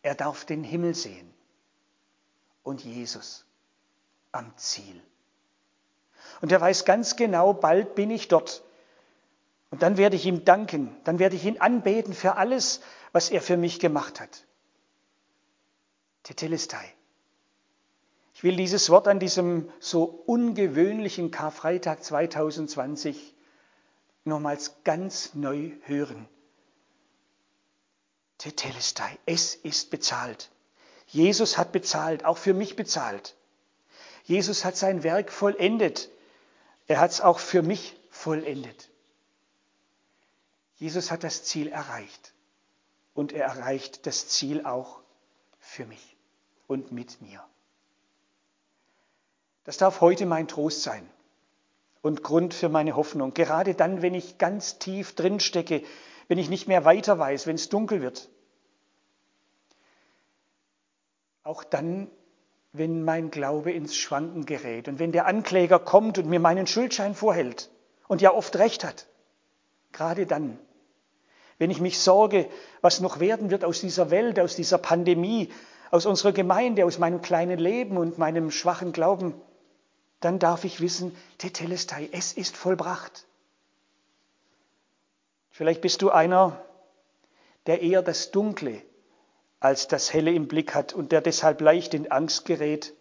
Er darf den Himmel sehen und Jesus am Ziel. Und er weiß ganz genau, bald bin ich dort. Und dann werde ich ihm danken, dann werde ich ihn anbeten für alles, was er für mich gemacht hat. Tetelestai. Ich will dieses Wort an diesem so ungewöhnlichen Karfreitag 2020 nochmals ganz neu hören. Tetelestai, es ist bezahlt. Jesus hat bezahlt, auch für mich bezahlt. Jesus hat sein Werk vollendet. Er hat es auch für mich vollendet. Jesus hat das Ziel erreicht. Und er erreicht das Ziel auch für mich und mit mir. Das darf heute mein Trost sein und Grund für meine Hoffnung. Gerade dann, wenn ich ganz tief drin stecke, wenn ich nicht mehr weiter weiß, wenn es dunkel wird. Auch dann, wenn mein Glaube ins Schwanken gerät und wenn der Ankläger kommt und mir meinen Schuldschein vorhält und ja oft recht hat. Gerade dann, wenn ich mich sorge, was noch werden wird aus dieser Welt, aus dieser Pandemie, aus unserer Gemeinde, aus meinem kleinen Leben und meinem schwachen Glauben, dann darf ich wissen, Tetelestai, es ist vollbracht. Vielleicht bist du einer, der eher das Dunkle als das Helle im Blick hat und der deshalb leicht in Angst gerät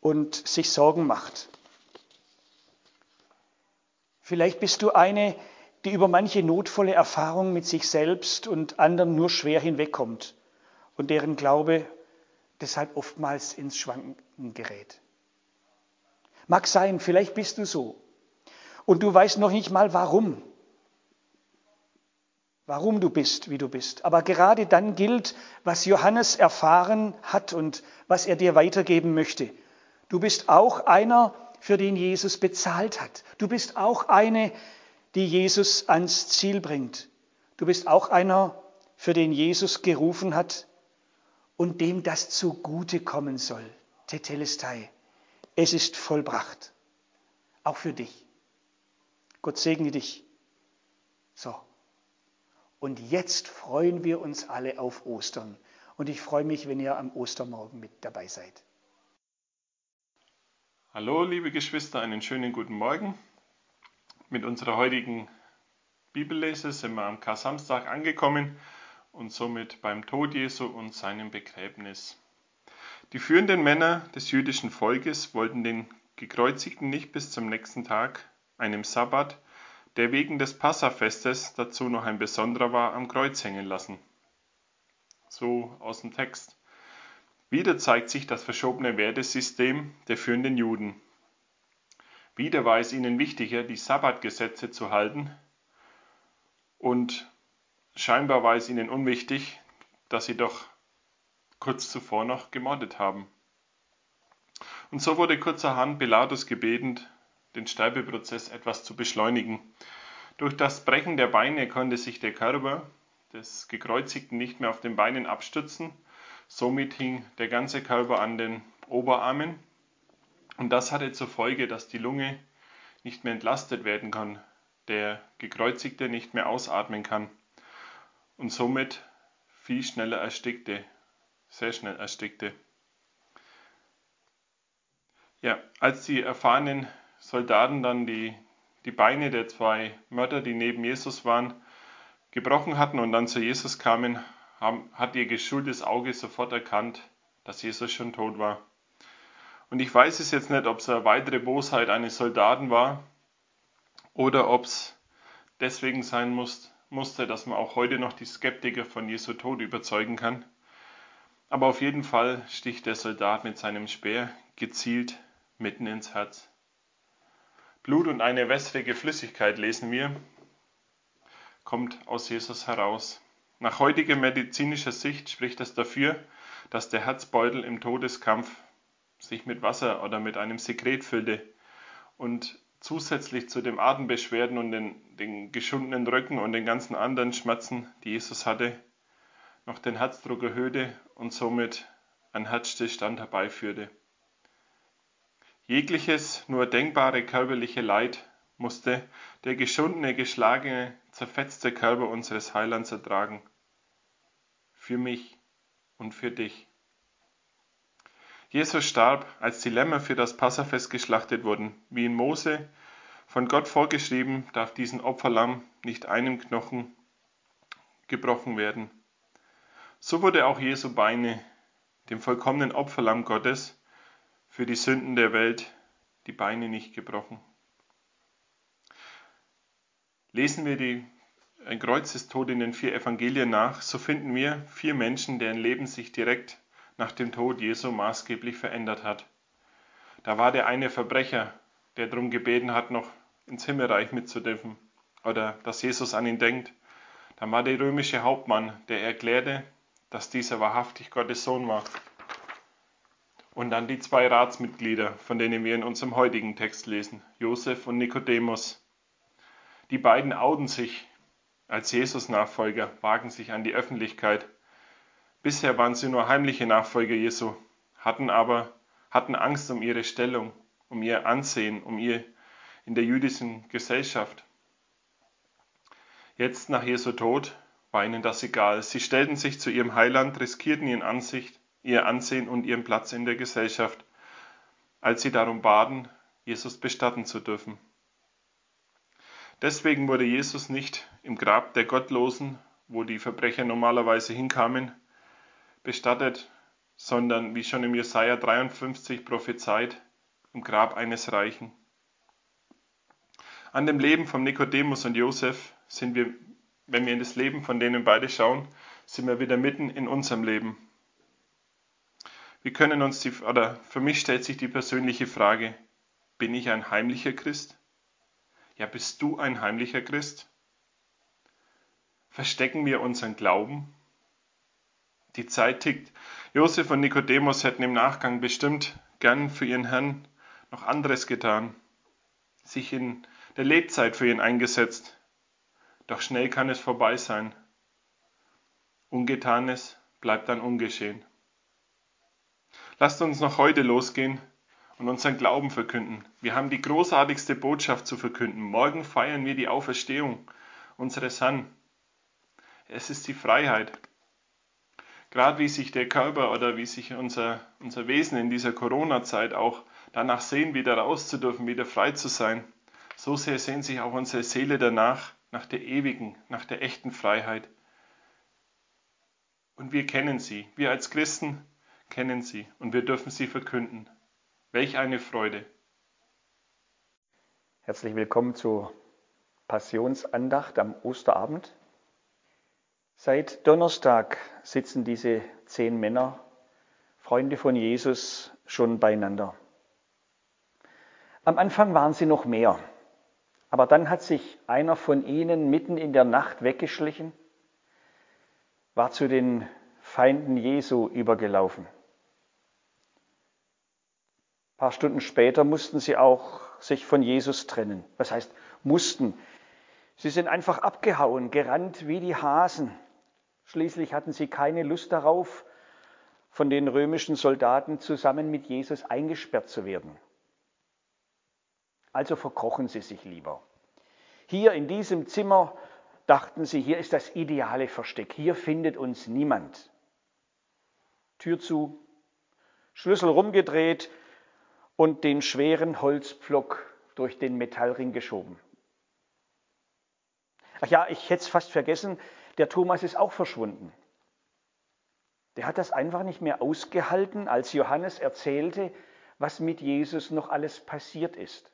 und sich Sorgen macht. Vielleicht bist du eine, die über manche notvolle Erfahrung mit sich selbst und anderen nur schwer hinwegkommt und deren Glaube deshalb oftmals ins Schwanken gerät. Mag sein, vielleicht bist du so. Und du weißt noch nicht mal warum. Warum du bist, wie du bist. Aber gerade dann gilt, was Johannes erfahren hat und was er dir weitergeben möchte. Du bist auch einer, für den Jesus bezahlt hat. Du bist auch eine, die Jesus ans Ziel bringt. Du bist auch einer, für den Jesus gerufen hat und dem das zugute kommen soll. Tetelestai. Es ist vollbracht. Auch für dich. Gott segne dich. So. Und jetzt freuen wir uns alle auf Ostern. Und ich freue mich, wenn ihr am Ostermorgen mit dabei seid. Hallo, liebe Geschwister, einen schönen guten Morgen. Mit unserer heutigen Bibellese sind wir am Kar-Samstag angekommen und somit beim Tod Jesu und seinem Begräbnis. Die führenden Männer des jüdischen Volkes wollten den Gekreuzigten nicht bis zum nächsten Tag, einem Sabbat, der wegen des Passafestes dazu noch ein besonderer war, am Kreuz hängen lassen. So aus dem Text. Wieder zeigt sich das verschobene Wertesystem der führenden Juden. Wieder war es ihnen wichtiger, die Sabbatgesetze zu halten, und scheinbar war es ihnen unwichtig, dass sie doch kurz zuvor noch gemordet haben. Und so wurde kurzerhand Pilatus gebeten, den Sterbeprozess etwas zu beschleunigen. Durch das Brechen der Beine konnte sich der Körper des Gekreuzigten nicht mehr auf den Beinen abstützen. Somit hing der ganze Körper an den Oberarmen. Und das hatte zur Folge, dass die Lunge nicht mehr entlastet werden kann, der Gekreuzigte nicht mehr ausatmen kann und somit viel schneller erstickte, sehr schnell erstickte. Ja, als die erfahrenen Soldaten dann die, die Beine der zwei Mörder, die neben Jesus waren, gebrochen hatten und dann zu Jesus kamen, haben, hat ihr geschultes Auge sofort erkannt, dass Jesus schon tot war. Und ich weiß es jetzt nicht, ob es eine weitere Bosheit eines Soldaten war oder ob es deswegen sein muss, musste, dass man auch heute noch die Skeptiker von Jesu Tod überzeugen kann. Aber auf jeden Fall sticht der Soldat mit seinem Speer gezielt mitten ins Herz. Blut und eine wässrige Flüssigkeit, lesen wir, kommt aus Jesus heraus. Nach heutiger medizinischer Sicht spricht das dafür, dass der Herzbeutel im Todeskampf sich mit Wasser oder mit einem Sekret füllte und zusätzlich zu den Atembeschwerden und den, den geschundenen Rücken und den ganzen anderen Schmerzen, die Jesus hatte, noch den Herzdruck erhöhte und somit ein Herzstillstand herbeiführte. Jegliches nur denkbare körperliche Leid musste der geschundene, geschlagene, zerfetzte Körper unseres Heilands ertragen. Für mich und für dich. Jesus starb, als die Lämmer für das Passafest geschlachtet wurden. Wie in Mose von Gott vorgeschrieben, darf diesen Opferlamm nicht einem Knochen gebrochen werden. So wurde auch Jesu Beine, dem vollkommenen Opferlamm Gottes, für die Sünden der Welt die Beine nicht gebrochen. Lesen wir die, ein Kreuzestod in den vier Evangelien nach, so finden wir vier Menschen, deren Leben sich direkt nach dem Tod Jesu maßgeblich verändert hat. Da war der eine Verbrecher, der darum gebeten hat, noch ins Himmelreich mitzudürfen oder dass Jesus an ihn denkt. Dann war der römische Hauptmann, der erklärte, dass dieser wahrhaftig Gottes Sohn war. Und dann die zwei Ratsmitglieder, von denen wir in unserem heutigen Text lesen, Josef und Nikodemus. Die beiden outen sich als Jesus-Nachfolger, wagen sich an die Öffentlichkeit. Bisher waren sie nur heimliche Nachfolger Jesu, hatten aber hatten Angst um ihre Stellung, um ihr Ansehen, um ihr in der jüdischen Gesellschaft. Jetzt nach Jesu Tod war ihnen das egal. Sie stellten sich zu ihrem Heiland, riskierten ihren Ansicht, ihr Ansehen und ihren Platz in der Gesellschaft, als sie darum baten, Jesus bestatten zu dürfen. Deswegen wurde Jesus nicht im Grab der Gottlosen, wo die Verbrecher normalerweise hinkamen, bestattet, sondern wie schon im Jesaja 53 prophezeit, im Grab eines Reichen. An dem Leben von Nikodemus und Josef sind wir, wenn wir in das Leben von denen beide schauen, sind wir wieder mitten in unserem Leben. Wir können uns die, oder für mich stellt sich die persönliche Frage, bin ich ein heimlicher Christ? Ja, bist du ein heimlicher Christ? Verstecken wir unseren Glauben? Die Zeit tickt. Josef und Nikodemus hätten im Nachgang bestimmt gern für ihren Herrn noch anderes getan, sich in der Lebzeit für ihn eingesetzt. Doch schnell kann es vorbei sein. Ungetanes bleibt dann ungeschehen. Lasst uns noch heute losgehen und unseren Glauben verkünden. Wir haben die großartigste Botschaft zu verkünden. Morgen feiern wir die Auferstehung unseres Herrn. Es ist die Freiheit. Gerade wie sich der Körper oder wie sich unser, unser Wesen in dieser Corona-Zeit auch danach sehen, wieder raus zu dürfen, wieder frei zu sein, so sehr sehnt sich auch unsere Seele danach, nach der ewigen, nach der echten Freiheit. Und wir kennen sie. Wir als Christen kennen sie und wir dürfen sie verkünden. Welch eine Freude. Herzlich willkommen zur Passionsandacht am Osterabend. Seit Donnerstag sitzen diese zehn Männer, Freunde von Jesus, schon beieinander. Am Anfang waren sie noch mehr, aber dann hat sich einer von ihnen mitten in der Nacht weggeschlichen, war zu den Feinden Jesu übergelaufen. Ein paar Stunden später mussten sie auch sich von Jesus trennen. Was heißt mussten? Sie sind einfach abgehauen, gerannt wie die Hasen. Schließlich hatten sie keine Lust darauf, von den römischen Soldaten zusammen mit Jesus eingesperrt zu werden. Also verkrochen sie sich lieber. Hier in diesem Zimmer dachten sie, hier ist das ideale Versteck, hier findet uns niemand. Tür zu, Schlüssel rumgedreht und den schweren Holzpflock durch den Metallring geschoben. Ach ja, ich hätte es fast vergessen, der Thomas ist auch verschwunden. Der hat das einfach nicht mehr ausgehalten, als Johannes erzählte, was mit Jesus noch alles passiert ist.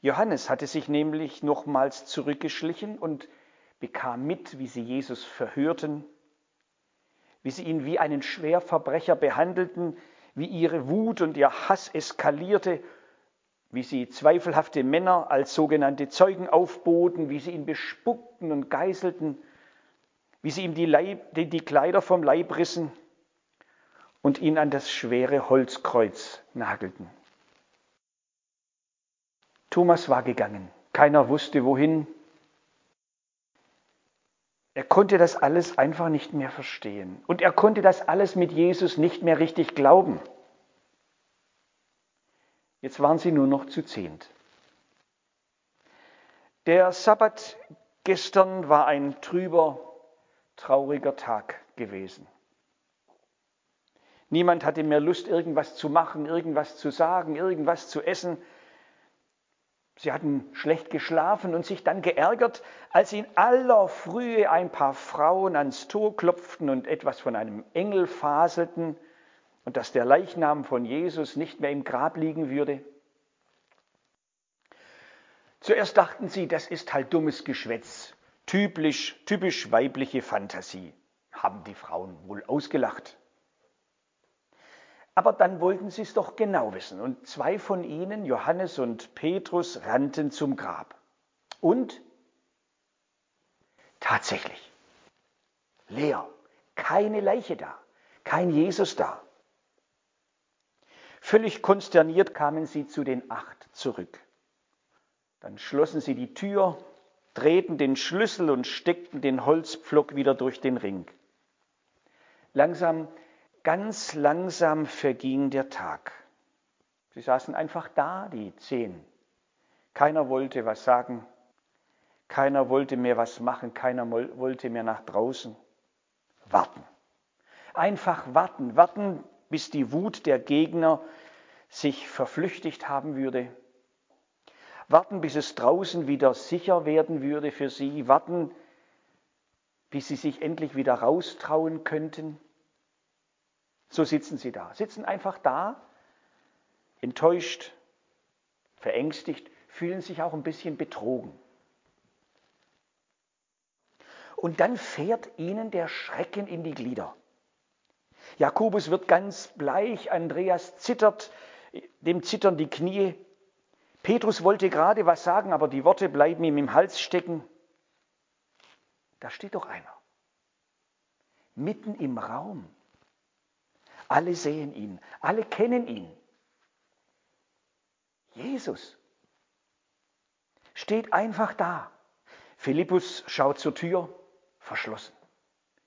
Johannes hatte sich nämlich nochmals zurückgeschlichen und bekam mit, wie sie Jesus verhörten, wie sie ihn wie einen Schwerverbrecher behandelten, wie ihre Wut und ihr Hass eskalierte wie sie zweifelhafte Männer als sogenannte Zeugen aufboten, wie sie ihn bespuckten und geißelten, wie sie ihm die, Leib, die, Kleider vom Leib rissen und ihn an das schwere Holzkreuz nagelten. Thomas war gegangen, keiner wusste wohin. Er konnte das alles einfach nicht mehr verstehen und er konnte das alles mit Jesus nicht mehr richtig glauben. Jetzt waren sie nur noch zu zehnt. Der Sabbat gestern war ein trüber, trauriger Tag gewesen. Niemand hatte mehr Lust, irgendwas zu machen, irgendwas zu sagen, irgendwas zu essen. Sie hatten schlecht geschlafen und sich dann geärgert, als in aller Frühe ein paar Frauen ans Tor klopften und etwas von einem Engel faselten und dass der Leichnam von Jesus nicht mehr im Grab liegen würde? Zuerst dachten sie, das ist halt dummes Geschwätz, typisch, typisch weibliche Fantasie. Haben die Frauen wohl ausgelacht. Aber dann wollten sie es doch genau wissen und zwei von ihnen, Johannes und Petrus, rannten zum Grab. Und tatsächlich, leer, keine Leiche da, kein Jesus da. Völlig konsterniert kamen sie zu den acht zurück. Dann schlossen sie die Tür, drehten den Schlüssel und steckten den Holzpflock wieder durch den Ring. Langsam, ganz langsam verging der Tag. Sie saßen einfach da, die zehn. Keiner wollte was sagen, keiner wollte mehr was machen, keiner wollte mehr nach draußen. Warten. Einfach warten, warten, bis die Wut der Gegner sich verflüchtigt haben würde. Warten, bis es draußen wieder sicher werden würde für sie. Warten, bis sie sich endlich wieder raustrauen könnten. So sitzen sie da, sitzen einfach da, enttäuscht, verängstigt, fühlen sich auch ein bisschen betrogen. Und dann fährt ihnen der Schrecken in die Glieder. Jakobus wird ganz bleich, Andreas zittert, dem zittern die Knie. Petrus wollte gerade was sagen, aber die Worte bleiben ihm im Hals stecken. Da steht doch einer. Mitten im Raum. Alle sehen ihn, alle kennen ihn. Jesus steht einfach da. Philippus schaut zur Tür, verschlossen.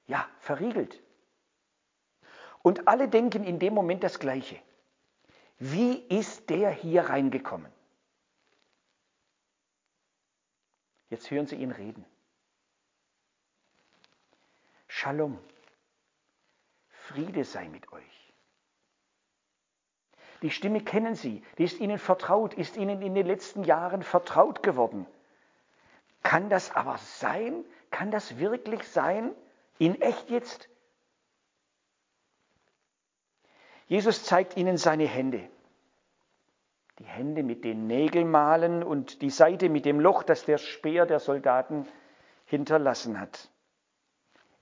Ja, verriegelt. Und alle denken in dem Moment das Gleiche. Wie ist der hier reingekommen? Jetzt hören Sie ihn reden. Shalom. Friede sei mit euch. Die Stimme kennen Sie, die ist Ihnen vertraut, ist Ihnen in den letzten Jahren vertraut geworden. Kann das aber sein? Kann das wirklich sein? In echt jetzt? Jesus zeigt Ihnen seine Hände. Die Hände mit den Nägelmalen und die Seite mit dem Loch, das der Speer der Soldaten hinterlassen hat.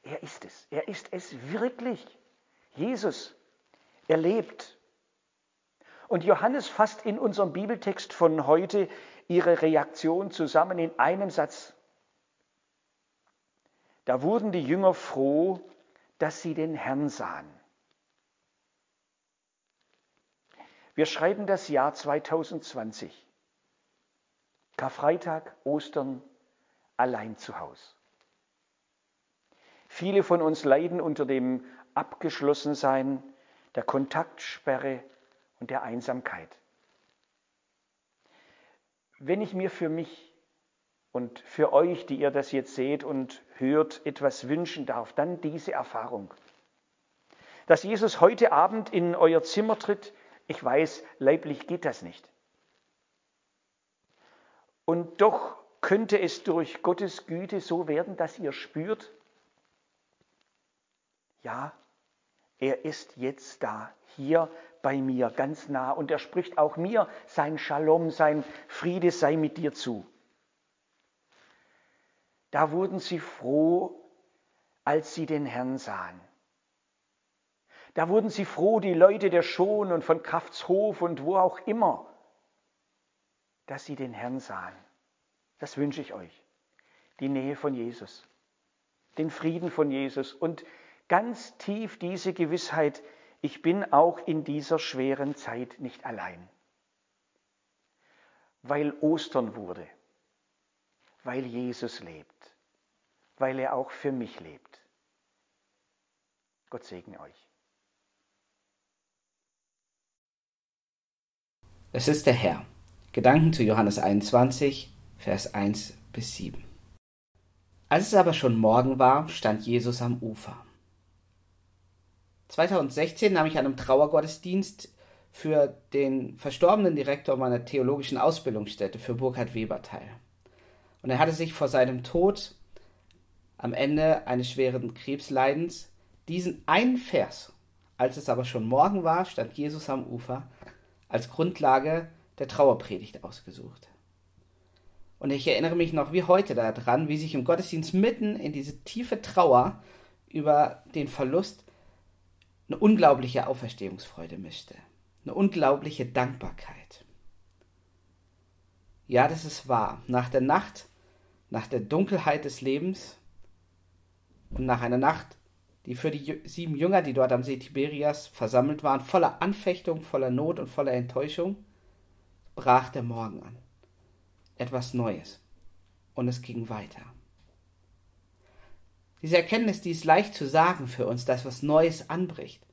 Er ist es. Er ist es wirklich. Jesus. Er lebt. Und Johannes fasst in unserem Bibeltext von heute ihre Reaktion zusammen in einem Satz. Da wurden die Jünger froh, dass sie den Herrn sahen. Wir schreiben das Jahr 2020. Karfreitag, Ostern, allein zu Hause. Viele von uns leiden unter dem Abgeschlossensein, der Kontaktsperre und der Einsamkeit. Wenn ich mir für mich und für euch, die ihr das jetzt seht und hört, etwas wünschen darf, dann diese Erfahrung. Dass Jesus heute Abend in euer Zimmer tritt, ich weiß, leiblich geht das nicht. Und doch könnte es durch Gottes Güte so werden, dass ihr spürt, ja, er ist jetzt da, hier bei mir, ganz nah. Und er spricht auch mir sein Shalom, sein Friede sei mit dir zu. Da wurden sie froh, als sie den Herrn sahen. Da wurden sie froh, die Leute der Schon und von Kraftshof und wo auch immer, dass sie den Herrn sahen. Das wünsche ich euch. Die Nähe von Jesus, den Frieden von Jesus und ganz tief diese Gewissheit, ich bin auch in dieser schweren Zeit nicht allein. Weil Ostern wurde, weil Jesus lebt, weil er auch für mich lebt. Gott segne euch. Es ist der Herr. Gedanken zu Johannes 21, Vers 1 bis 7. Als es aber schon Morgen war, stand Jesus am Ufer. 2016 nahm ich an einem Trauergottesdienst für den verstorbenen Direktor meiner theologischen Ausbildungsstätte für Burkhard Weber teil. Und er hatte sich vor seinem Tod am Ende eines schweren Krebsleidens diesen einen Vers, als es aber schon morgen war, stand Jesus am Ufer, als Grundlage der Trauerpredigt ausgesucht. Und ich erinnere mich noch wie heute daran, wie sich im Gottesdienst mitten in diese tiefe Trauer über den Verlust eine unglaubliche Auferstehungsfreude mischte, eine unglaubliche Dankbarkeit. Ja, das ist wahr. Nach der Nacht, nach der Dunkelheit des Lebens und nach einer Nacht, die für die sieben Jünger, die dort am See Tiberias versammelt waren, voller Anfechtung, voller Not und voller Enttäuschung, brach der Morgen an. Etwas Neues. Und es ging weiter. Diese Erkenntnis, die ist leicht zu sagen für uns, dass was Neues anbricht,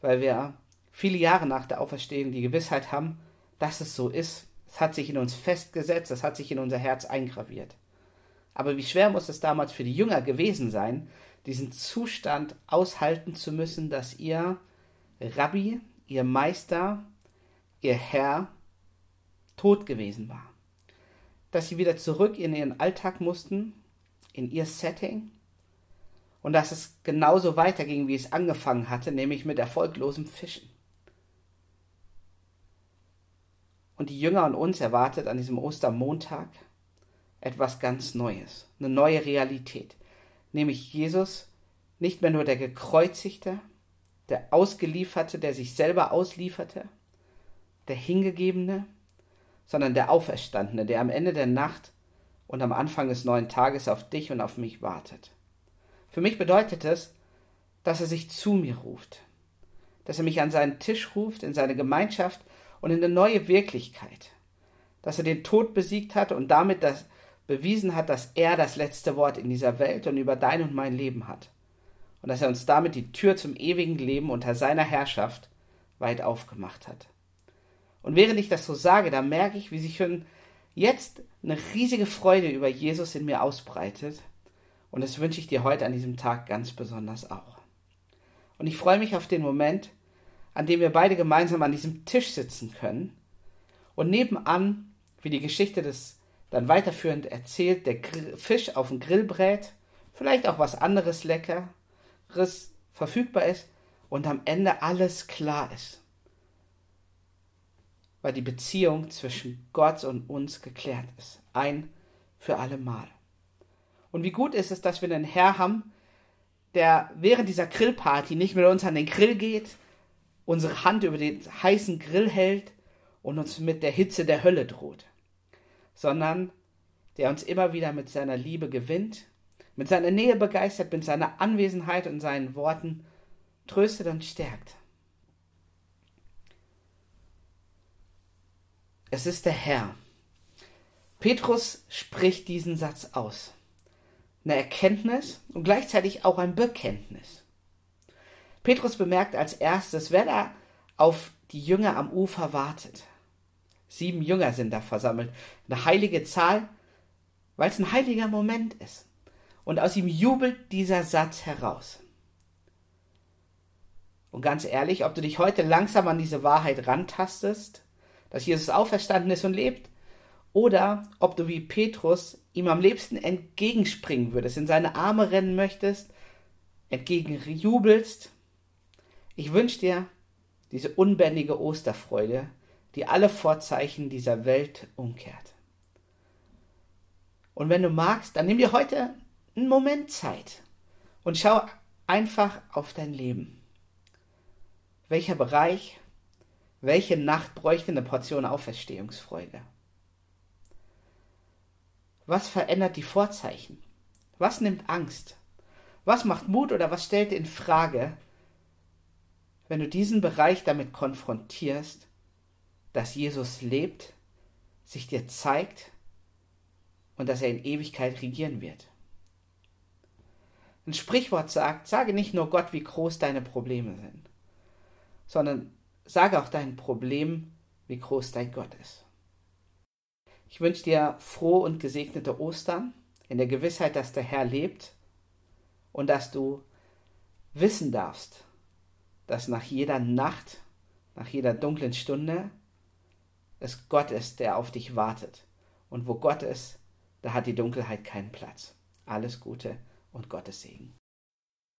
weil wir viele Jahre nach der Auferstehung die Gewissheit haben, dass es so ist. Es hat sich in uns festgesetzt, es hat sich in unser Herz eingraviert. Aber wie schwer muss es damals für die Jünger gewesen sein, diesen Zustand aushalten zu müssen, dass ihr Rabbi, ihr Meister, ihr Herr tot gewesen war. Dass sie wieder zurück in ihren Alltag mussten, in ihr Setting, und dass es genauso weiterging, wie es angefangen hatte, nämlich mit erfolglosem Fischen. Und die Jünger und uns erwartet an diesem Ostermontag etwas ganz Neues, eine neue Realität, nämlich Jesus, nicht mehr nur der Gekreuzigte, der Ausgelieferte, der sich selber auslieferte, der Hingegebene, sondern der Auferstandene, der am Ende der Nacht und am Anfang des neuen Tages auf dich und auf mich wartet. Für mich bedeutet es, dass er sich zu mir ruft, dass er mich an seinen Tisch ruft, in seine Gemeinschaft und in eine neue Wirklichkeit, dass er den Tod besiegt hat und damit das bewiesen hat, dass er das letzte Wort in dieser Welt und über dein und mein Leben hat und dass er uns damit die Tür zum ewigen Leben unter seiner Herrschaft weit aufgemacht hat. Und während ich das so sage, da merke ich, wie sich schon jetzt eine riesige Freude über Jesus in mir ausbreitet. Und das wünsche ich dir heute an diesem Tag ganz besonders auch. Und ich freue mich auf den Moment, an dem wir beide gemeinsam an diesem Tisch sitzen können und nebenan, wie die Geschichte des dann weiterführend erzählt, der Fisch auf dem Grill brät, vielleicht auch was anderes Leckeres verfügbar ist und am Ende alles klar ist. Weil die Beziehung zwischen Gott und uns geklärt ist. Ein für alle Mal. Und wie gut ist es, dass wir einen Herr haben, der während dieser Grillparty nicht mit uns an den Grill geht, unsere Hand über den heißen Grill hält und uns mit der Hitze der Hölle droht, sondern der uns immer wieder mit seiner Liebe gewinnt, mit seiner Nähe begeistert, mit seiner Anwesenheit und seinen Worten tröstet und stärkt. Es ist der Herr. Petrus spricht diesen Satz aus. Eine Erkenntnis und gleichzeitig auch ein Bekenntnis. Petrus bemerkt als erstes, wer da auf die Jünger am Ufer wartet. Sieben Jünger sind da versammelt. Eine heilige Zahl, weil es ein heiliger Moment ist. Und aus ihm jubelt dieser Satz heraus. Und ganz ehrlich, ob du dich heute langsam an diese Wahrheit rantastest, dass Jesus auferstanden ist und lebt, oder ob du wie Petrus ihm am liebsten entgegenspringen würdest, in seine Arme rennen möchtest, entgegenjubelst, ich wünsche dir diese unbändige Osterfreude, die alle Vorzeichen dieser Welt umkehrt. Und wenn du magst, dann nimm dir heute einen Moment Zeit und schau einfach auf dein Leben. Welcher Bereich, welche Nacht bräuchte eine Portion Auferstehungsfreude? Was verändert die Vorzeichen? Was nimmt Angst? Was macht Mut oder was stellt in Frage, wenn du diesen Bereich damit konfrontierst, dass Jesus lebt, sich dir zeigt und dass er in Ewigkeit regieren wird. Ein Sprichwort sagt, sage nicht nur Gott, wie groß deine Probleme sind, sondern sage auch deinen Problemen, wie groß dein Gott ist. Ich wünsche dir frohe und gesegnete Ostern in der Gewissheit, dass der Herr lebt und dass du wissen darfst, dass nach jeder Nacht, nach jeder dunklen Stunde es Gott ist, der auf dich wartet. Und wo Gott ist, da hat die Dunkelheit keinen Platz. Alles Gute und Gottes Segen.